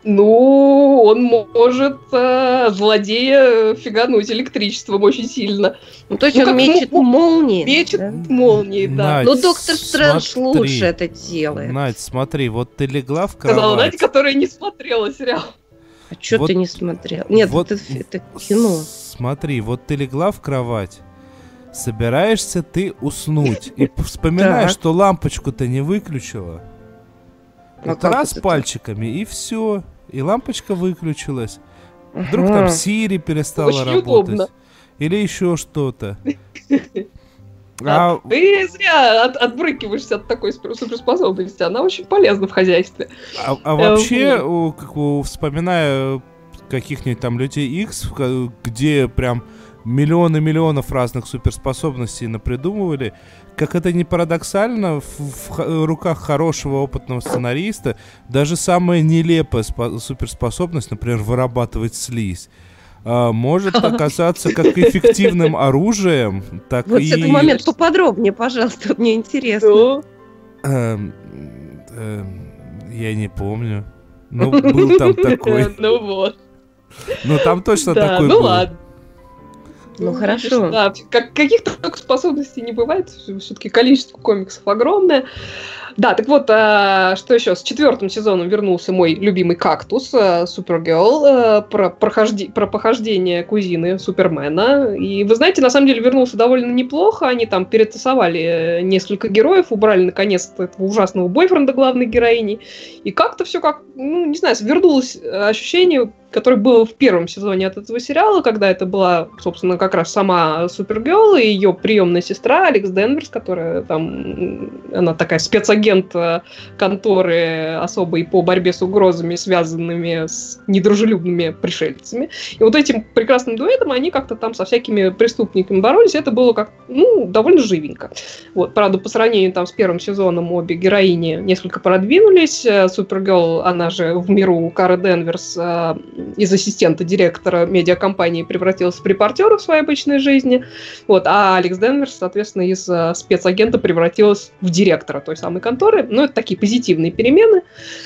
Ну, он может э, злодея фигануть электричеством очень сильно. Ну, то есть ну, он мечет молнии. Мечет да? молнии, да. Надь, Но доктор Стрэндж лучше это делает. Надь, смотри, вот ты легла в кровать. Сказала Надь, которая не смотрела сериал. А что вот, ты не смотрел? Нет, вот, это, это кино. Смотри, вот ты легла в кровать, собираешься ты уснуть и вспоминаешь, что лампочку-то не выключила. А вот раз пальчиками и все, и лампочка выключилась. Вдруг там Сири перестала работать. Или еще что-то. А... Ты зря от, отбрыкиваешься от такой суперспособности. Она очень полезна в хозяйстве. А, а вообще, как, вспоминая каких-нибудь там Людей X, где прям миллионы миллионов разных суперспособностей напридумывали, как это не парадоксально, в, в руках хорошего опытного сценариста даже самая нелепая суперспособность, например, вырабатывать слизь, а, может оказаться как эффективным оружием, так вот и... Вот этот момент поподробнее, пожалуйста, мне интересно. Эм, эм, я не помню. Ну, был там такой. Ну вот. Ну, там точно такой ну был. ладно. Ну, ну хорошо. Да, как, каких-то способностей не бывает, все-таки количество комиксов огромное. Да, так вот, а, что еще? С четвертым сезоном вернулся мой любимый кактус, а, Супергерл, а, про, прохожди, про похождение кузины Супермена. И вы знаете, на самом деле вернулся довольно неплохо. Они там перетасовали э, несколько героев, убрали наконец-то этого ужасного бойфренда главной героини. И как-то все как, ну, не знаю, вернулось ощущение которое было в первом сезоне от этого сериала, когда это была, собственно, как раз сама Супергерл и ее приемная сестра Алекс Денверс, которая там, она такая спецагент э, конторы особой по борьбе с угрозами, связанными с недружелюбными пришельцами. И вот этим прекрасным дуэтом они как-то там со всякими преступниками боролись, это было как, ну, довольно живенько. Вот, правда, по сравнению там с первым сезоном обе героини несколько продвинулись. Э, Супергерл, она же в миру Кара Денверс э, из ассистента директора медиакомпании превратился в репортера в своей обычной жизни. Вот, а Алекс Денверс, соответственно, из uh, спецагента превратилась в директора той самой конторы. Ну, это такие позитивные перемены.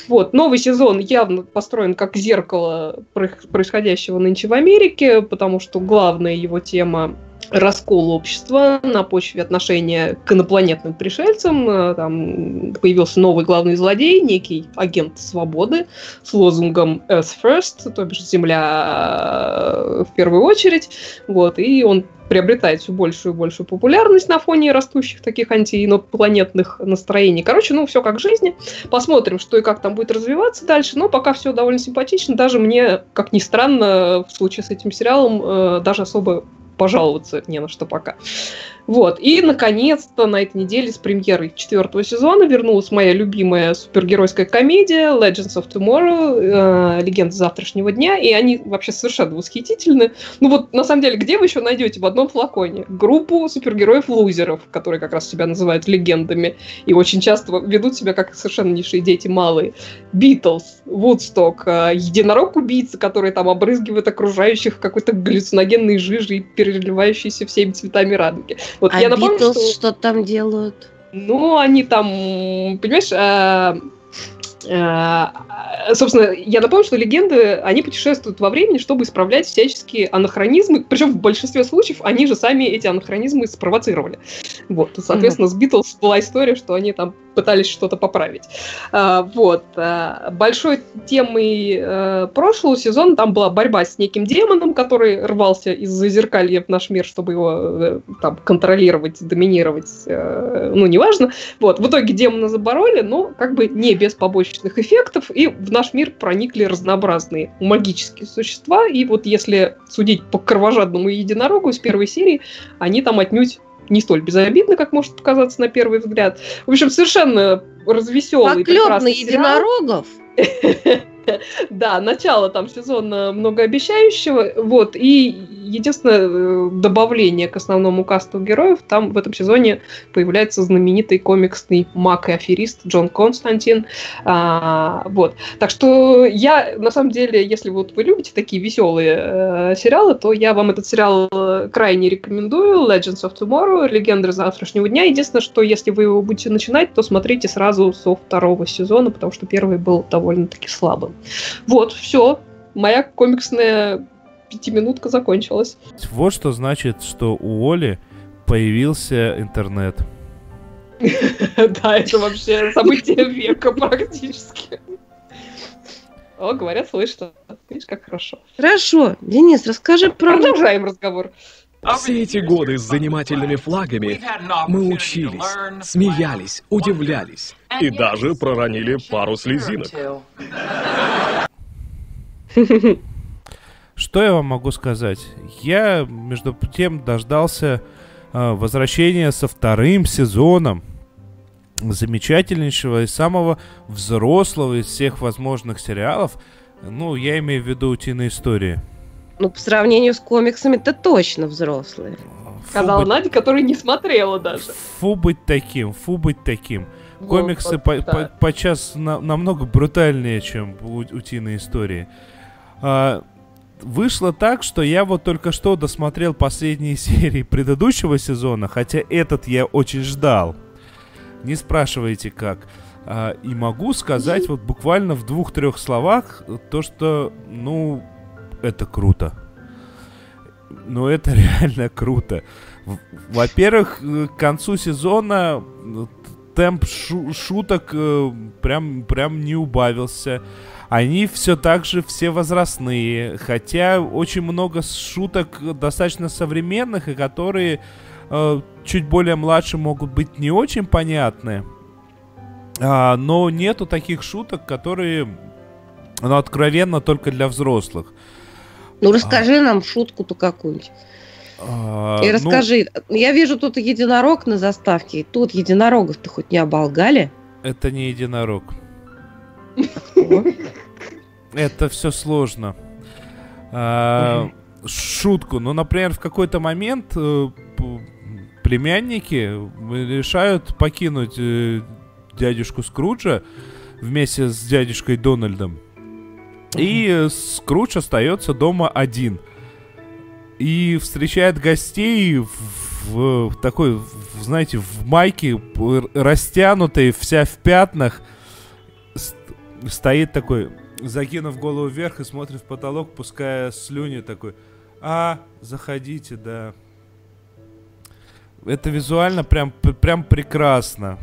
Вот, новый сезон явно построен как зеркало происходящего нынче в Америке, потому что главная его тема раскол общества на почве отношения к инопланетным пришельцам. Э, там появился новый главный злодей, некий агент свободы с лозунгом Earth First, то бишь Земля э, в первую очередь. Вот, и он приобретает все большую и большую популярность на фоне растущих таких антиинопланетных настроений. Короче, ну, все как в жизни. Посмотрим, что и как там будет развиваться дальше. Но пока все довольно симпатично. Даже мне, как ни странно, в случае с этим сериалом, э, даже особо пожаловаться не на что пока. Вот. И, наконец-то, на этой неделе с премьерой четвертого сезона вернулась моя любимая супергеройская комедия Legends of Tomorrow, э, Легенды завтрашнего дня, и они вообще совершенно восхитительны. Ну вот, на самом деле, где вы еще найдете в одном флаконе группу супергероев-лузеров, которые как раз себя называют легендами, и очень часто ведут себя как совершеннейшие дети малые. Битлз, Вудсток, э, единорог-убийца, который там обрызгивает окружающих какой-то галлюциногенной жижей, переливающейся всеми цветами радуги. Вот а я напомню, Beatles что... что там делают? Ну, они там, понимаешь, э, Э, собственно, я напомню, что легенды, они путешествуют во времени, чтобы исправлять всяческие анахронизмы, причем в большинстве случаев они же сами эти анахронизмы спровоцировали. Вот, соответственно, mm-hmm. с Битлз была история, что они там пытались что-то поправить. А, вот. А, большой темой а, прошлого сезона там была борьба с неким демоном, который рвался из зазеркалья в наш мир, чтобы его там контролировать, доминировать, ну, неважно. Вот. В итоге демона забороли, но как бы не без побочных эффектов, и в наш мир проникли разнообразные магические существа, и вот если судить по кровожадному единорогу из первой серии, они там отнюдь не столь безобидны, как может показаться на первый взгляд. В общем, совершенно развеселый. Поклеп на единорогов? Да, начало там сезона многообещающего, вот, и единственное э, добавление к основному касту героев, там в этом сезоне появляется знаменитый комиксный маг и аферист Джон Константин, а, вот. Так что я, на самом деле, если вот вы любите такие веселые э, сериалы, то я вам этот сериал э, крайне рекомендую, Legends of Tomorrow, Легенды завтрашнего дня. Единственное, что если вы его будете начинать, то смотрите сразу со второго сезона, потому что первый был довольно-таки слабым. Вот, все. Моя комиксная пятиминутка закончилась. Вот что значит, что у Оли появился интернет. Да, это вообще событие века практически. О, говорят, слышно. Видишь, как хорошо. Хорошо. Денис, расскажи про... Продолжаем разговор. Все эти годы с занимательными флагами мы учились, смеялись, удивлялись и даже проронили пару слезинок. Что я вам могу сказать? Я, между тем, дождался э, возвращения со вторым сезоном замечательнейшего и самого взрослого из всех возможных сериалов Ну, я имею в виду утиные истории. Ну, по сравнению с комиксами, это точно взрослые. Фу Сказала быть, Надя, которая не смотрела даже. фу быть таким, фу быть таким. Комиксы Вот, по, да. по- подчас на- намного брутальнее, чем у- утиные истории. А, вышло так, что я вот только что досмотрел последние серии предыдущего сезона, хотя этот я очень ждал. Не спрашивайте как. А, и могу сказать вот буквально в двух-трех словах то, что, ну, это круто. Ну, это реально круто. Во-первых, э, к концу сезона э, темп шу- шуток э, прям, прям не убавился. Они все так же все возрастные, хотя очень много шуток достаточно современных, и которые э, чуть более младше могут быть не очень понятны. А, но нету таких шуток, которые ну, откровенно только для взрослых. Ну, расскажи нам шутку-то какую-нибудь. А, И ну, расскажи. Я вижу тут единорог на заставке. Тут единорогов-то хоть не оболгали? это не единорог. Это все сложно. А, шутку. Ну, например, в какой-то момент э, племянники решают покинуть э, дядюшку Скруджа вместе с дядюшкой Дональдом. И Скрудж остается дома один. И встречает гостей в, в такой, в, знаете, в майке растянутой, вся в пятнах. Ст- стоит такой, закинув голову вверх и смотрит в потолок, пуская слюни такой. А, заходите, да. Это визуально прям, прям прекрасно.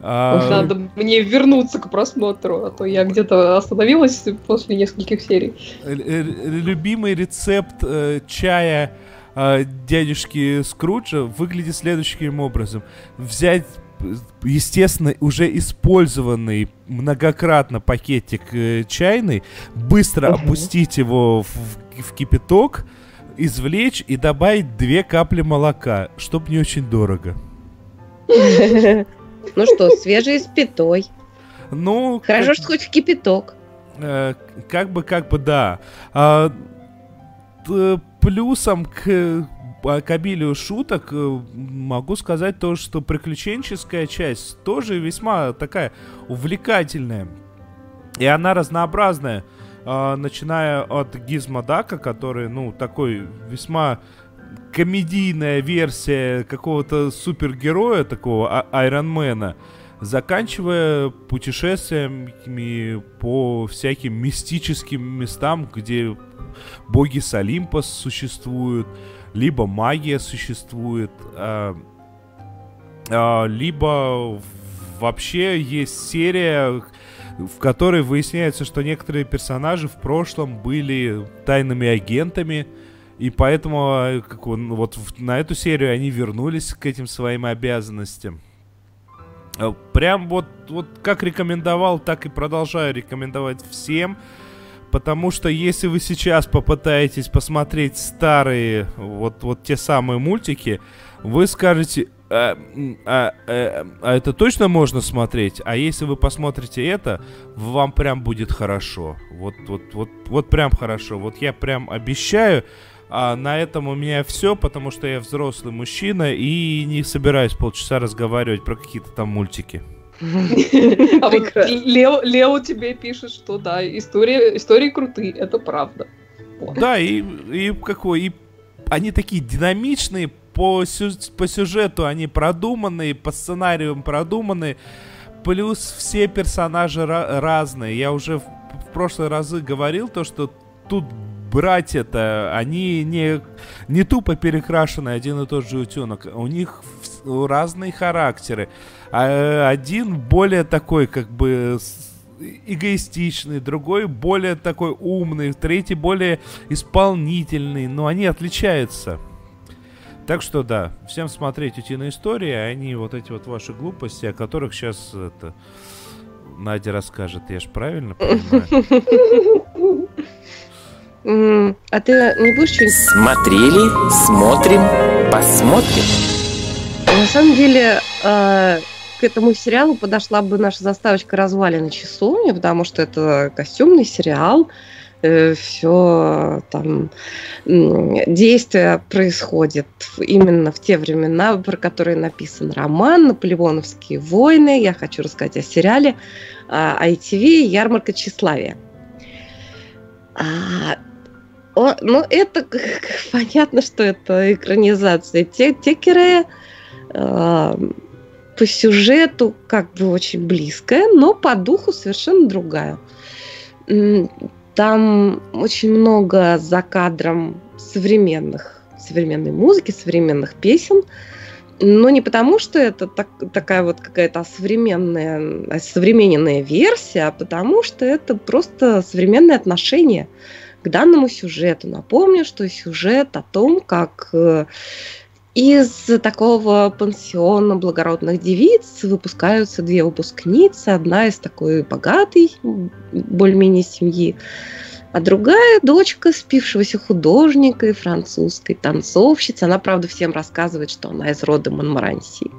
А, Надо мне вернуться к просмотру, а то я где-то остановилась после нескольких серий. Любимый рецепт э, чая э, дядюшки Скруджа выглядит следующим образом. Взять, естественно, уже использованный многократно пакетик э, чайный, быстро Мгм. опустить его в, в кипяток, извлечь и добавить две капли молока, чтобы не очень дорого. Ну что, свежий с пятой. Ну, Хорошо, что хоть в кипяток. Э, как бы, как бы, да. А, плюсом к, э, к обилию шуток э, могу сказать то, что приключенческая часть тоже весьма такая увлекательная. И она разнообразная. А, начиная от Гизмодака, который, ну, такой весьма комедийная версия какого-то супергероя, такого Айронмена, заканчивая путешествиями по всяким мистическим местам, где боги с Олимпа существуют, либо магия существует, а, а, либо вообще есть серия, в которой выясняется, что некоторые персонажи в прошлом были тайными агентами, и поэтому э, как он, вот на эту серию они вернулись к этим своим обязанностям. Э, Прям вот, вот как рекомендовал, так и продолжаю рекомендовать всем. Потому что если вы сейчас попытаетесь посмотреть старые, вот, вот те самые мультики, вы скажете, «А, м, а, э, а это точно можно смотреть? А если вы посмотрите это, вам прям будет хорошо. Вот, вот, вот, вот прям хорошо. Вот я прям обещаю. А на этом у меня все, потому что я взрослый мужчина и не собираюсь полчаса разговаривать про какие-то там мультики. А вот. Лео, Лео тебе пишет, что да, история, истории крутые, это правда. Да, и, и какой, и они такие динамичные, по, сю- по сюжету они продуманные, по сценарию продуманные, плюс все персонажи ра- разные. Я уже в, в прошлые разы говорил то, что тут братья-то, они не, не тупо перекрашены один и тот же утенок. У них разные характеры. А один более такой, как бы, эгоистичный, другой более такой умный, третий более исполнительный, но они отличаются. Так что да, всем смотреть утиные истории, а они вот эти вот ваши глупости, о которых сейчас это Надя расскажет, я ж правильно понимаю? А ты не будешь что-нибудь... Смотрели, смотрим, посмотрим. На самом деле, э, этому сериалу подошла бы наша заставочка «Развалины часовни», потому что это костюмный сериал, э, все там действие происходит именно в те времена, про которые написан роман «Наполеоновские войны». Я хочу рассказать о сериале ITV а, «Ярмарка тщеславия». А, о, ну, это понятно, что это экранизация Текерея. Э, по сюжету как бы очень близкая, но по духу совершенно другая. Там очень много за кадром современных, современной музыки, современных песен. Но не потому, что это так, такая вот какая-то современная, современная версия, а потому что это просто современное отношение к данному сюжету. Напомню, что сюжет о том, как э, из такого пансиона благородных девиц выпускаются две выпускницы. Одна из такой богатой, более-менее семьи, а другая дочка спившегося художника и французской танцовщицы. Она, правда, всем рассказывает, что она из рода Монмаранси.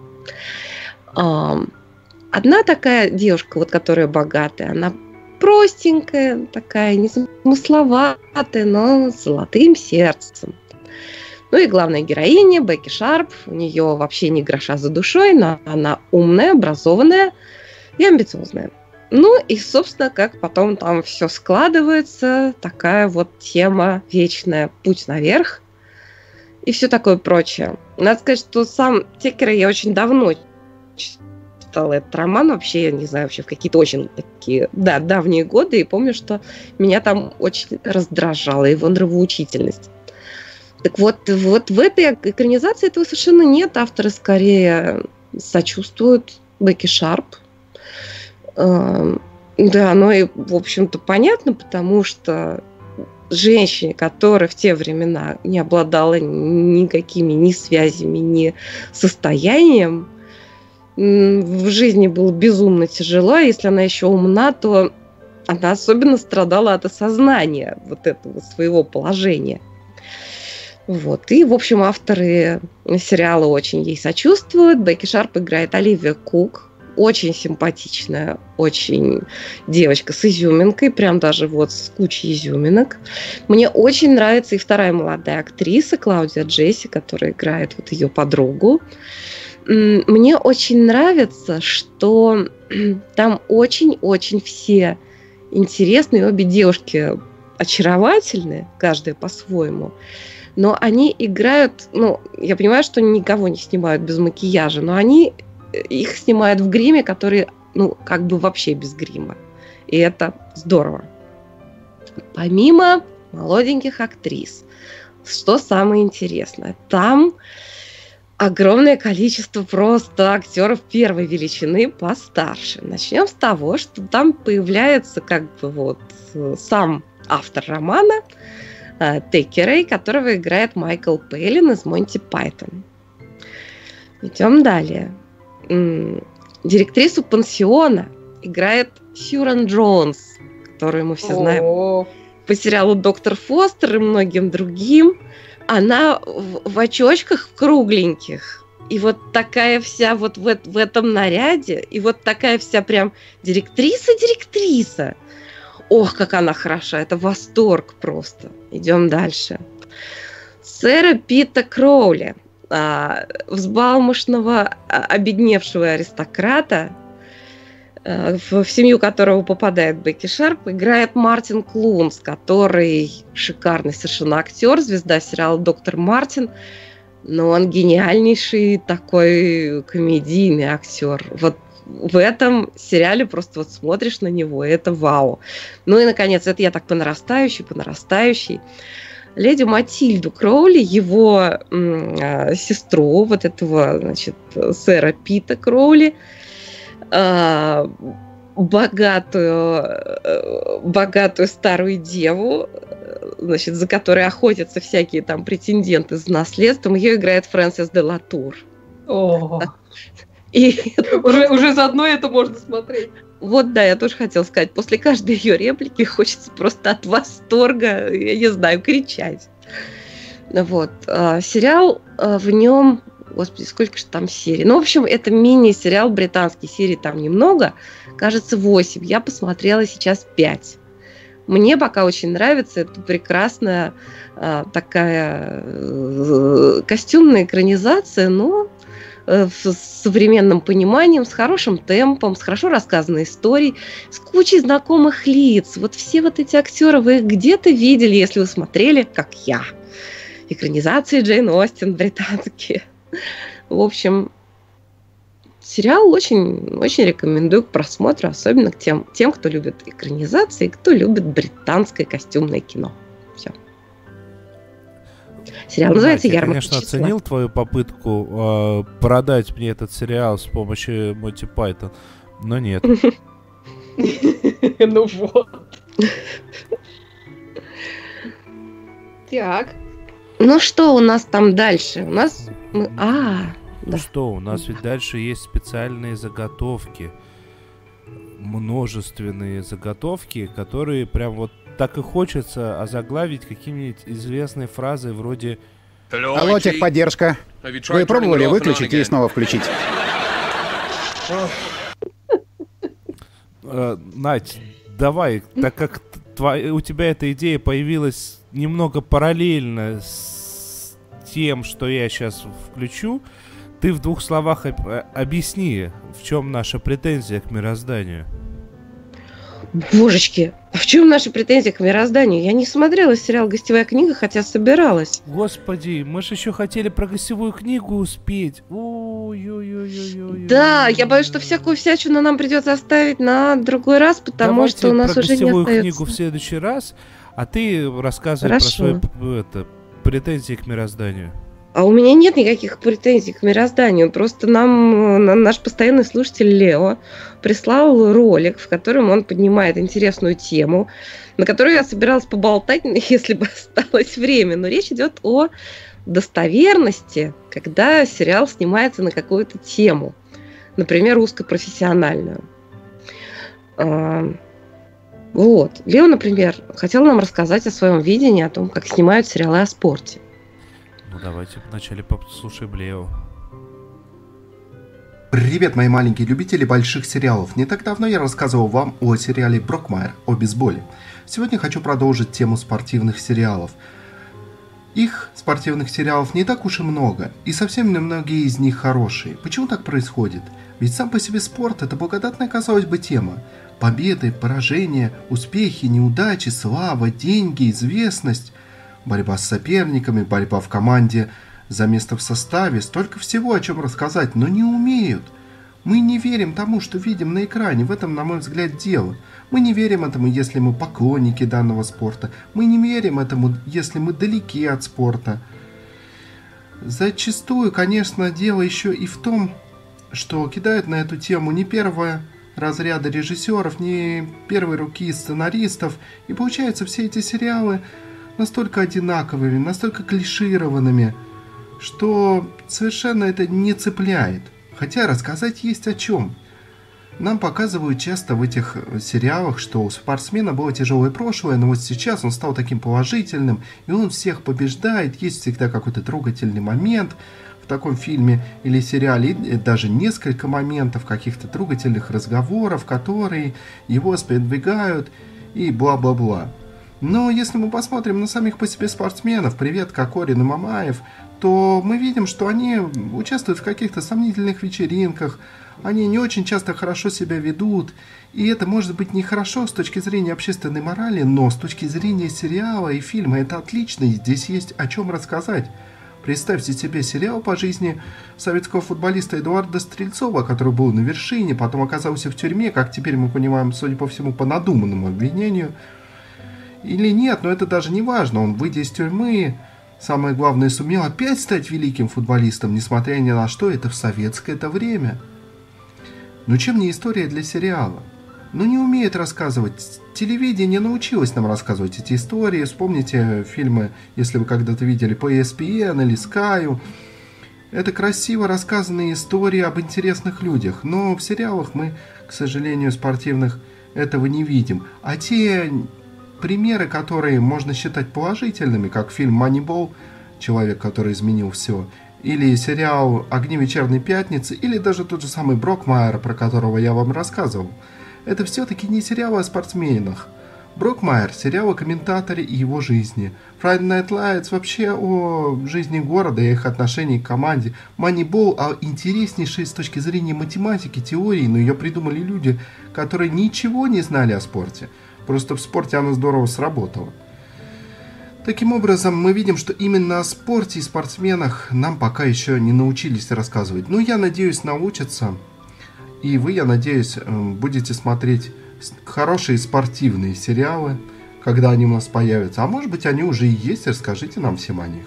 Одна такая девушка, вот которая богатая, она простенькая, такая незамысловатая, но с золотым сердцем. Ну и главная героиня Бекки Шарп, у нее вообще не гроша за душой, но она умная, образованная и амбициозная. Ну и, собственно, как потом там все складывается, такая вот тема вечная, путь наверх и все такое прочее. Надо сказать, что сам Текера я очень давно читала этот роман вообще, я не знаю, вообще в какие-то очень такие, да, давние годы, и помню, что меня там очень раздражала его нравоучительность. Так вот, вот в этой экранизации этого совершенно нет. Авторы скорее сочувствуют Бекки Шарп. Эм, да, оно и, в общем-то, понятно, потому что женщине, которая в те времена не обладала никакими ни связями, ни состоянием, в жизни было безумно тяжело, а если она еще умна, то она особенно страдала от осознания вот этого своего положения. Вот. И, в общем, авторы сериала очень ей сочувствуют. Бекки Шарп играет Оливия Кук. Очень симпатичная, очень девочка с изюминкой, прям даже вот с кучей изюминок. Мне очень нравится и вторая молодая актриса Клаудия Джесси, которая играет вот ее подругу. Мне очень нравится, что там очень-очень все интересные, обе девушки очаровательные, каждая по-своему. Но они играют, ну, я понимаю, что никого не снимают без макияжа, но они э, их снимают в гриме, который, ну, как бы вообще без грима. И это здорово. Помимо молоденьких актрис, что самое интересное, там огромное количество просто актеров первой величины постарше. Начнем с того, что там появляется как бы вот э, сам автор романа э, Текерей, которого играет Майкл Пейлин из Монти Пайтон. Идем далее. Директрису пансиона играет Сьюран Джонс, которую мы все знаем по сериалу «Доктор Фостер» и многим другим она в, в очочках кругленьких. И вот такая вся вот в, в этом наряде, и вот такая вся прям директриса-директриса. Ох, как она хороша, это восторг просто. Идем дальше. Сэра Пита Кроули, а, взбалмошного, а, обедневшего аристократа, в, в семью которого попадает Бекки Шарп, играет Мартин Клунс, который шикарный совершенно актер, звезда сериала «Доктор Мартин», но он гениальнейший такой комедийный актер. Вот в этом сериале просто вот смотришь на него, и это вау. Ну и, наконец, это я так по нарастающей, по нарастающей. Леди Матильду Кроули, его э, сестру, вот этого, значит, сэра Пита Кроули, а, богатую, э, богатую старую деву, значит, за которой охотятся всякие там претенденты с наследством. Ее играет Фрэнсис де Латур. О, и уже, уже заодно это можно смотреть. Вот да, я тоже хотела сказать, после каждой ее реплики хочется просто от восторга, я не знаю, кричать. Вот. А, сериал, а, в нем Господи, сколько же там серий. Ну, в общем, это мини-сериал британский. Серий там немного. Кажется, 8. Я посмотрела сейчас 5. Мне пока очень нравится. Это прекрасная а, такая э, костюмная экранизация, но с современным пониманием, с хорошим темпом, с хорошо рассказанной историей, с кучей знакомых лиц. Вот все вот эти актеры вы где-то видели, если вы смотрели, как я. Экранизации Джейн Остин британские. В общем, сериал очень, очень рекомендую к просмотру, особенно к тем, тем, кто любит экранизации, кто любит британское костюмное кино. Сериал называется «Ярмарка Я, конечно, числа. оценил твою попытку э, продать мне этот сериал с помощью Монти Пайтон, но нет. Ну вот. Так. Ну что у нас там дальше? У нас... А, ну да. что, у нас ведь дальше есть специальные заготовки. Множественные заготовки, которые прям вот так и хочется озаглавить какими-нибудь известной фразой вроде Алло, техподдержка. Вы пробовали выключить и снова включить? Uh, Надь, давай, так как твоя, у тебя эта идея появилась немного параллельно с тем, что я сейчас включу, ты в двух словах э, объясни, в чем наша претензия к мирозданию. Божечки, а в чем наша претензия к мирозданию? Я не смотрела сериал «Гостевая книга», хотя собиралась. Господи, мы же еще хотели про гостевую книгу успеть. Ой-ой-ой-ой-ой. Да, я боюсь, что всякую всячину нам придется оставить на другой раз, потому Давайте что у нас уже не остается. книгу в следующий раз, а ты рассказывай Хорошо. про свои это, претензии к мирозданию. А у меня нет никаких претензий к мирозданию. Просто нам наш постоянный слушатель Лео прислал ролик, в котором он поднимает интересную тему, на которую я собиралась поболтать, если бы осталось время. Но речь идет о достоверности, когда сериал снимается на какую-то тему, например, узкопрофессиональную. А, вот. Лео, например, хотел нам рассказать о своем видении, о том, как снимают сериалы о спорте. Ну давайте вначале послушаем Лео. Привет, мои маленькие любители больших сериалов. Не так давно я рассказывал вам о сериале Брокмайер о бейсболе. Сегодня хочу продолжить тему спортивных сериалов. Их, спортивных сериалов, не так уж и много, и совсем немногие из них хорошие. Почему так происходит? Ведь сам по себе спорт – это благодатная, казалось бы, тема. Победы, поражения, успехи, неудачи, слава, деньги, известность – борьба с соперниками, борьба в команде за место в составе, столько всего, о чем рассказать, но не умеют. Мы не верим тому, что видим на экране, в этом, на мой взгляд, дело. Мы не верим этому, если мы поклонники данного спорта. Мы не верим этому, если мы далеки от спорта. Зачастую, конечно, дело еще и в том, что кидают на эту тему не первое разряда режиссеров, не первой руки сценаристов. И получается, все эти сериалы настолько одинаковыми, настолько клишированными, что совершенно это не цепляет. Хотя рассказать есть о чем. Нам показывают часто в этих сериалах, что у спортсмена было тяжелое прошлое, но вот сейчас он стал таким положительным, и он всех побеждает, есть всегда какой-то трогательный момент в таком фильме или сериале, и даже несколько моментов каких-то трогательных разговоров, которые его сподвигают и бла-бла-бла. Но если мы посмотрим на самих по себе спортсменов, привет Кокорин и Мамаев, то мы видим, что они участвуют в каких-то сомнительных вечеринках, они не очень часто хорошо себя ведут, и это может быть нехорошо с точки зрения общественной морали, но с точки зрения сериала и фильма это отлично, и здесь есть о чем рассказать. Представьте себе сериал по жизни советского футболиста Эдуарда Стрельцова, который был на вершине, потом оказался в тюрьме, как теперь мы понимаем, судя по всему, по надуманному обвинению – или нет, но это даже не важно. Он, выйдя из тюрьмы, самое главное, сумел опять стать великим футболистом, несмотря ни на что, это в советское это время. Но чем не история для сериала? Ну, не умеет рассказывать. Телевидение научилось нам рассказывать эти истории. Вспомните фильмы, если вы когда-то видели по ESPN или Sky. Это красиво рассказанные истории об интересных людях. Но в сериалах мы, к сожалению, спортивных этого не видим. А те примеры, которые можно считать положительными, как фильм «Маннибол», «Человек, который изменил все», или сериал «Огни вечерней пятницы», или даже тот же самый Брокмайер, про которого я вам рассказывал. Это все-таки не сериалы о спортсменах. Брокмайер – сериал о комментаторе и его жизни. Friday Night Lights вообще о жизни города и их отношении к команде. Moneyball о интереснейшей с точки зрения математики теории, но ее придумали люди, которые ничего не знали о спорте. Просто в спорте оно здорово сработало. Таким образом, мы видим, что именно о спорте и спортсменах нам пока еще не научились рассказывать. Ну, я надеюсь, научатся. И вы, я надеюсь, эм, будете смотреть хорошие спортивные сериалы, когда они у нас появятся. А может быть, они уже и есть, расскажите нам всем о них.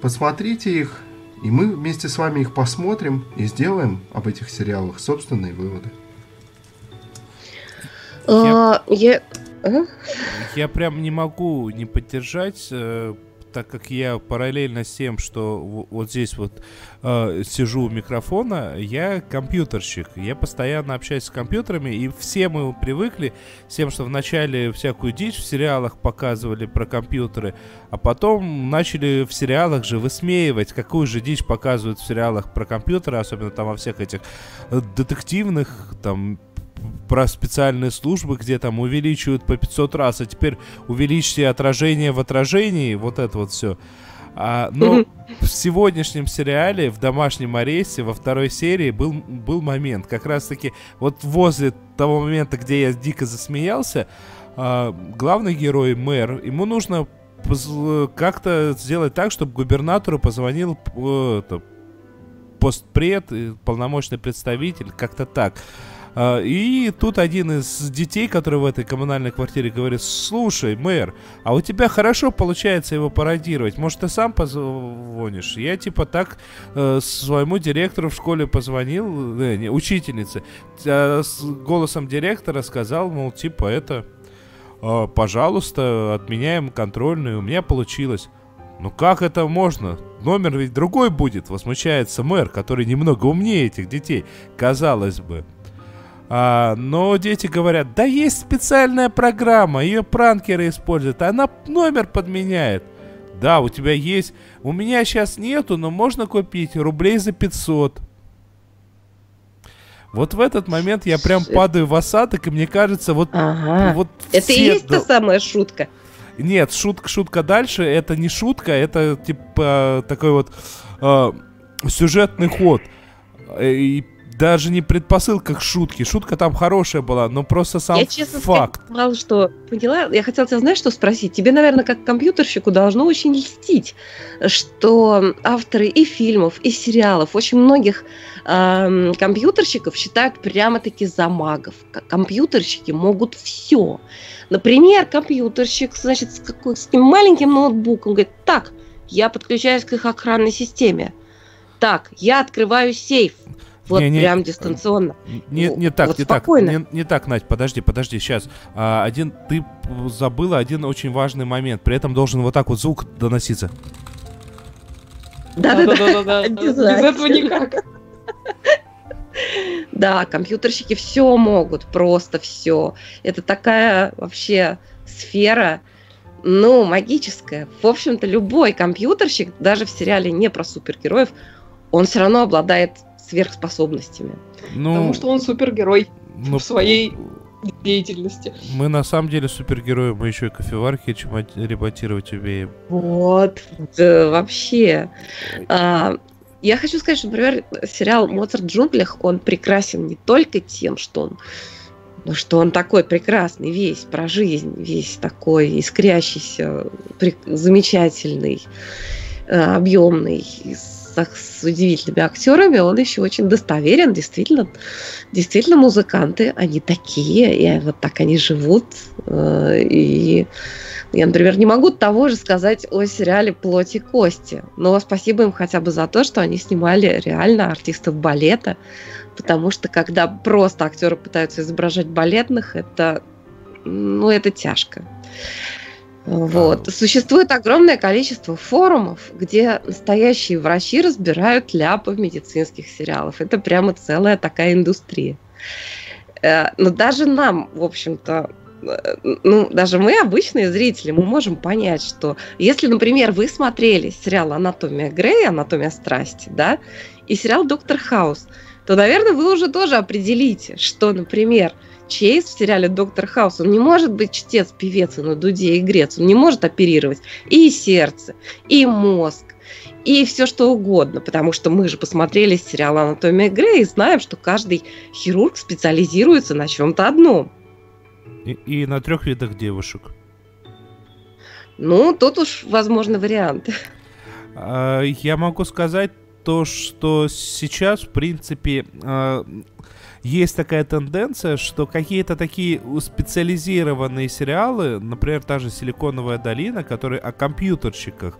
Посмотрите их, и мы вместе с вами их посмотрим и сделаем об этих сериалах собственные выводы. Я... я... Прям не могу не поддержать, э, так как я параллельно с тем, что вот здесь вот э, сижу у микрофона, я компьютерщик. Я постоянно общаюсь с компьютерами, и все мы привыкли с тем, что вначале всякую дичь в сериалах показывали про компьютеры, а потом начали в сериалах же высмеивать, какую же дичь показывают в сериалах про компьютеры, особенно там во всех этих э, детективных, там про специальные службы, где там увеличивают по 500 раз, а теперь увеличьте отражение в отражении, вот это вот все. А, но в сегодняшнем сериале, в «Домашнем аресте», во второй серии был, был момент, как раз-таки вот возле того момента, где я дико засмеялся, а, главный герой, мэр, ему нужно как-то сделать так, чтобы губернатору позвонил э, это, постпред, полномочный представитель, как-то так. А, и тут один из детей, который в этой коммунальной квартире, говорит, слушай, мэр, а у тебя хорошо получается его пародировать, может, ты сам позвонишь? Я типа так э, своему директору в школе позвонил, э, не, учительнице, э, с голосом директора сказал, мол, типа это, э, пожалуйста, отменяем контрольную, у меня получилось. Ну как это можно? Номер ведь другой будет, возмущается мэр, который немного умнее этих детей, казалось бы. А, но дети говорят, да есть специальная программа, ее пранкеры используют, она номер подменяет. Да, у тебя есть. У меня сейчас нету, но можно купить рублей за 500. Вот в этот момент я прям падаю в осадок, и мне кажется, вот... Ага. вот это все... и есть та самая шутка? Нет, шутка, шутка дальше, это не шутка, это типа такой вот э, сюжетный ход. И даже не предпосылка к шутке. Шутка там хорошая была, но просто сам я, честно факт. Сказала, что поняла. Я хотела тебя, знаешь, что спросить? Тебе, наверное, как компьютерщику должно очень льстить, что авторы и фильмов, и сериалов, очень многих э, компьютерщиков считают прямо-таки за магов. Компьютерщики могут все. Например, компьютерщик, значит, с, какой, с таким маленьким ноутбуком говорит, так, я подключаюсь к их охранной системе. Так, я открываю сейф. Вот не, не, прям дистанционно. Не, не так, вот не спокойно. так. Не, не так, Надь, подожди, подожди, сейчас. А, один, ты забыла один очень важный момент. При этом должен вот так вот звук доноситься. Да-да-да. Без этого никак. Да, компьютерщики все могут, просто все. Это такая вообще сфера, ну, магическая. В общем-то, любой компьютерщик, даже в сериале не про супергероев, он все равно обладает сверхспособностями. Ну, Потому что он супергерой ну, в своей деятельности. Мы на самом деле супергерои, мы еще и кофеварки ремонтировать умеем. Вот, да, вообще. А, я хочу сказать, что, например, сериал «Моцарт в джунглях», он прекрасен не только тем, что он ну, что он такой прекрасный весь, про жизнь, весь такой искрящийся, замечательный, э, объемный, с удивительными актерами, он еще очень достоверен, действительно, действительно музыканты, они такие, и вот так они живут, э, и я, например, не могу того же сказать о сериале «Плоть и кости», но спасибо им хотя бы за то, что они снимали реально артистов балета, потому что когда просто актеры пытаются изображать балетных, это, ну, это тяжко. Вот. Существует огромное количество форумов, где настоящие врачи разбирают ляпы медицинских сериалах. Это прямо целая такая индустрия. Э, но даже нам, в общем-то, ну, даже мы, обычные зрители, мы можем понять, что если, например, вы смотрели сериал «Анатомия Грей», «Анатомия страсти», да, и сериал «Доктор Хаус», то, наверное, вы уже тоже определите, что, например, Чейз в сериале «Доктор Хаус», он не может быть чтец, певец и на дуде и грец, он не может оперировать и сердце, и мозг, и все что угодно, потому что мы же посмотрели сериал «Анатомия Грей» и знаем, что каждый хирург специализируется на чем-то одном. И, и на трех видах девушек. Ну, тут уж возможны варианты. А, я могу сказать то, что сейчас, в принципе, а, есть такая тенденция, что какие-то такие специализированные сериалы, например, та же «Силиконовая долина», которые о компьютерщиках,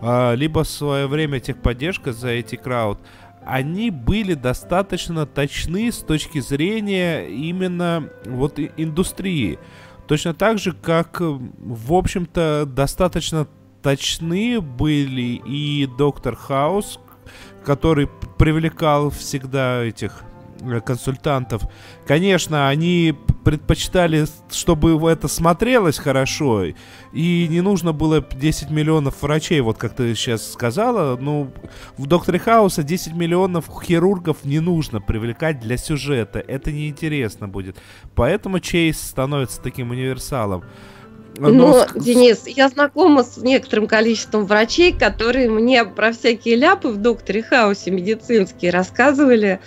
а, либо в свое время техподдержка за эти крауд, они были достаточно точны с точки зрения именно вот индустрии. Точно так же, как, в общем-то, достаточно точны были и Доктор Хаус, который привлекал всегда этих Э, консультантов. Конечно, они предпочитали, чтобы это смотрелось хорошо, и не нужно было 10 миллионов врачей, вот как ты сейчас сказала. Ну, в Докторе Хауса 10 миллионов хирургов не нужно привлекать для сюжета, это неинтересно будет. Поэтому Чейз становится таким универсалом. Но, Но, Денис, я знакома с некоторым количеством врачей, которые мне про всякие ляпы в докторе Хаусе медицинские рассказывали.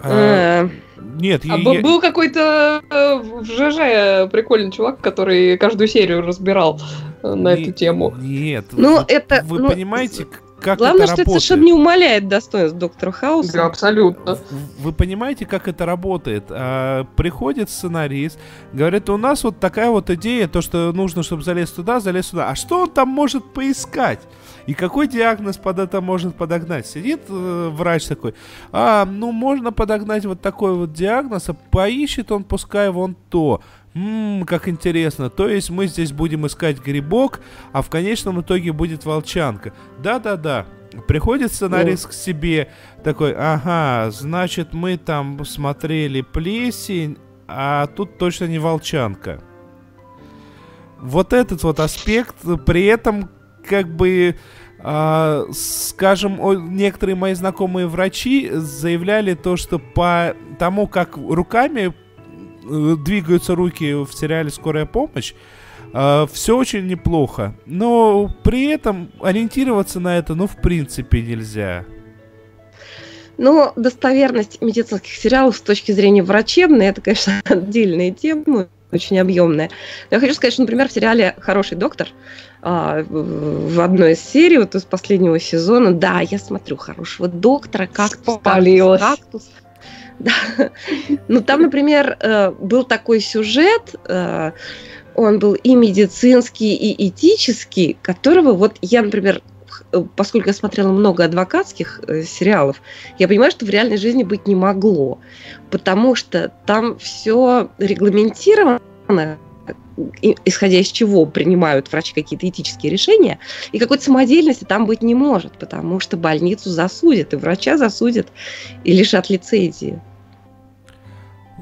А, нет, а я... был какой-то э, в ЖЖ прикольный чувак, который каждую серию разбирал э, на эту тему. Нет, ну вы, это вы ну, понимаете, как Главное, это что работает. это совершенно не умаляет достоинств доктора Хауса. Да, абсолютно. Вы понимаете, как это работает? А, приходит сценарист, говорит, у нас вот такая вот идея, то, что нужно, чтобы залезть туда, залезть туда. А что он там может поискать? И какой диагноз под это может подогнать? Сидит э, врач такой, а, ну можно подогнать вот такой вот диагноз, а поищет он пускай вон то. Ммм, как интересно. То есть мы здесь будем искать грибок, а в конечном итоге будет волчанка. Да-да-да. Приходит сценарист ну. к себе, такой, ага, значит, мы там смотрели плесень, а тут точно не волчанка. Вот этот вот аспект, при этом как бы, э, скажем, некоторые мои знакомые врачи заявляли то, что по тому, как руками двигаются руки в сериале «Скорая помощь», Uh, все очень неплохо. Но при этом ориентироваться на это, ну, в принципе, нельзя. Но достоверность медицинских сериалов с точки зрения врачебной, это, конечно, отдельная тема, очень объемная. Но я хочу сказать, что, например, в сериале «Хороший доктор» а, в одной из серий, вот из последнего сезона, да, я смотрю «Хорошего доктора», «Кактус», Спалилась. «Кактус». Да. Ну, там, например, э, был такой сюжет, э, он был и медицинский, и этический, которого вот я, например, э, поскольку я смотрела много адвокатских сериалов, я понимаю, что в реальной жизни быть не могло, потому что там все регламентировано, исходя из чего принимают врачи какие-то этические решения, и какой-то самодеятельности там быть не может, потому что больницу засудят, и врача засудят, и лишат лицензии.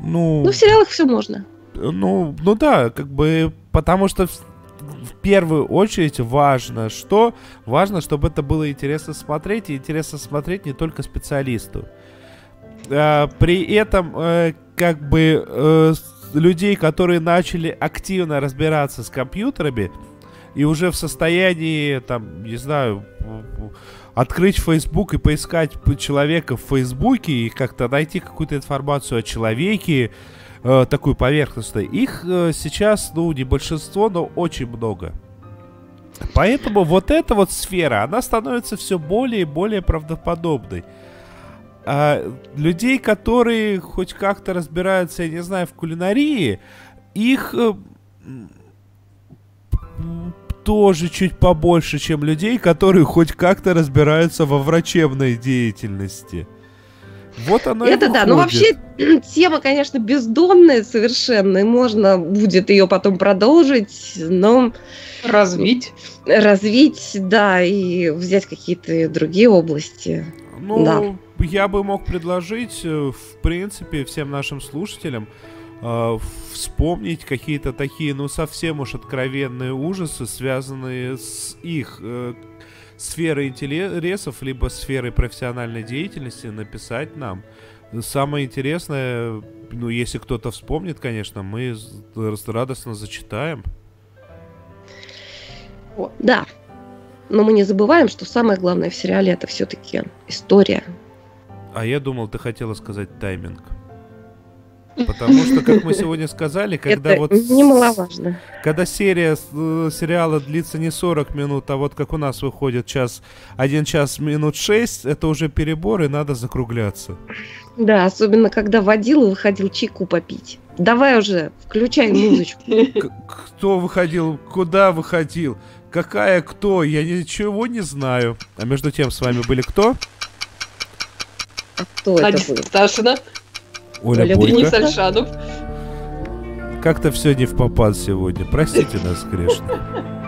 Ну, ну в сериалах все можно. Ну, ну да, как бы, потому что в, в первую очередь важно, что важно, чтобы это было интересно смотреть, и интересно смотреть не только специалисту. А, при этом, э, как бы, э, людей, которые начали активно разбираться с компьютерами и уже в состоянии, там, не знаю, открыть Facebook и поискать человека в Фейсбуке и как-то найти какую-то информацию о человеке, э, такую поверхностную, их э, сейчас, ну, не большинство, но очень много. Поэтому вот эта вот сфера, она становится все более и более правдоподобной а, людей, которые хоть как-то разбираются, я не знаю, в кулинарии, их э, тоже чуть побольше, чем людей, которые хоть как-то разбираются во врачебной деятельности. Вот оно Это да, ну вообще тема, конечно, бездонная совершенно, и можно будет ее потом продолжить, но... Развить. Развить, да, и взять какие-то другие области. Ну, да я бы мог предложить, э, в принципе, всем нашим слушателям э, вспомнить какие-то такие, ну, совсем уж откровенные ужасы, связанные с их э, сферой интересов, либо сферой профессиональной деятельности, написать нам. Самое интересное, ну, если кто-то вспомнит, конечно, мы радостно зачитаем. Да. Но мы не забываем, что самое главное в сериале это все-таки история. А я думал, ты хотела сказать тайминг. Потому что, как мы сегодня сказали, когда это вот... немаловажно. Когда серия э, сериала длится не 40 минут, а вот как у нас выходит час, 1 час минут 6, это уже перебор, и надо закругляться. Да, особенно когда водил и выходил чайку попить. Давай уже, включай музычку. Кто выходил, куда выходил, какая кто, я ничего не знаю. А между тем с вами были кто? А кто это был? Сташина. Оля, Оля. Денис Альшанов. Как-то все не в попад сегодня. Простите нас, грешно.